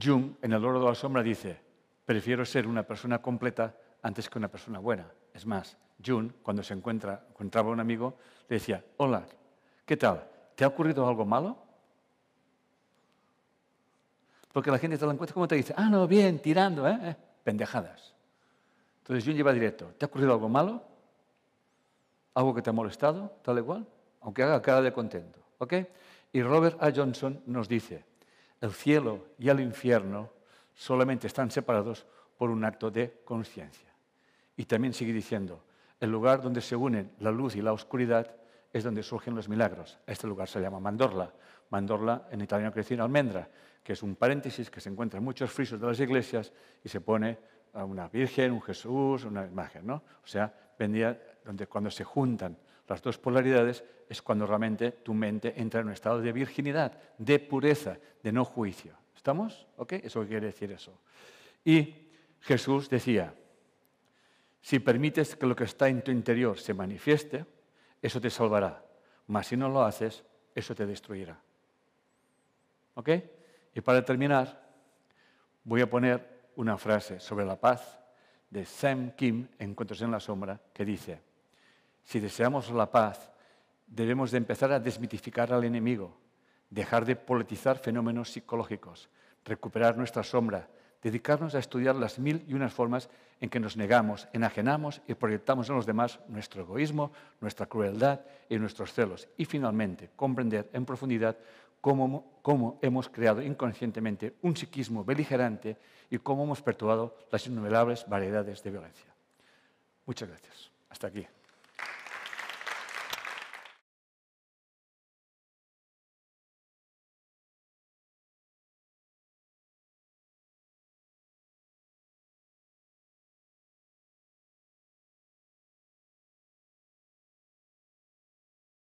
Jung, en El oro de la sombra, dice, prefiero ser una persona completa antes que una persona buena. Es más, Jung, cuando se encuentra, encontraba un amigo, le decía, hola, ¿qué tal? ¿Te ha ocurrido algo malo? Porque la gente te lo encuentra como te dice, ah, no, bien, tirando, ¿eh? ¿eh? Pendejadas. Entonces Jung lleva directo, ¿te ha ocurrido algo malo? ¿Algo que te ha molestado? Tal y cual. Aunque haga cara de contento. ¿Ok? Y Robert A. Johnson nos dice, el cielo y el infierno solamente están separados por un acto de conciencia. Y también sigue diciendo, el lugar donde se unen la luz y la oscuridad es donde surgen los milagros. Este lugar se llama Mandorla. Mandorla en italiano quiere decir almendra, que es un paréntesis que se encuentra en muchos frisos de las iglesias y se pone una virgen, un Jesús, una imagen. ¿no? O sea, vendía donde cuando se juntan las dos polaridades es cuando realmente tu mente entra en un estado de virginidad, de pureza, de no juicio. ¿Estamos? ¿Ok? Eso quiere decir eso. Y Jesús decía, si permites que lo que está en tu interior se manifieste, eso te salvará. Mas si no lo haces, eso te destruirá. ¿Ok? Y para terminar, voy a poner una frase sobre la paz de Sam Kim, Encuentros en la Sombra, que dice, si deseamos la paz, debemos de empezar a desmitificar al enemigo, dejar de politizar fenómenos psicológicos, recuperar nuestra sombra, dedicarnos a estudiar las mil y unas formas en que nos negamos, enajenamos y proyectamos en los demás nuestro egoísmo, nuestra crueldad y nuestros celos. Y finalmente, comprender en profundidad cómo, hemos creado inconscientemente un psiquismo beligerante y cómo hemos perturbado las innumerables variedades de violencia. Muchas gracias. Hasta aquí.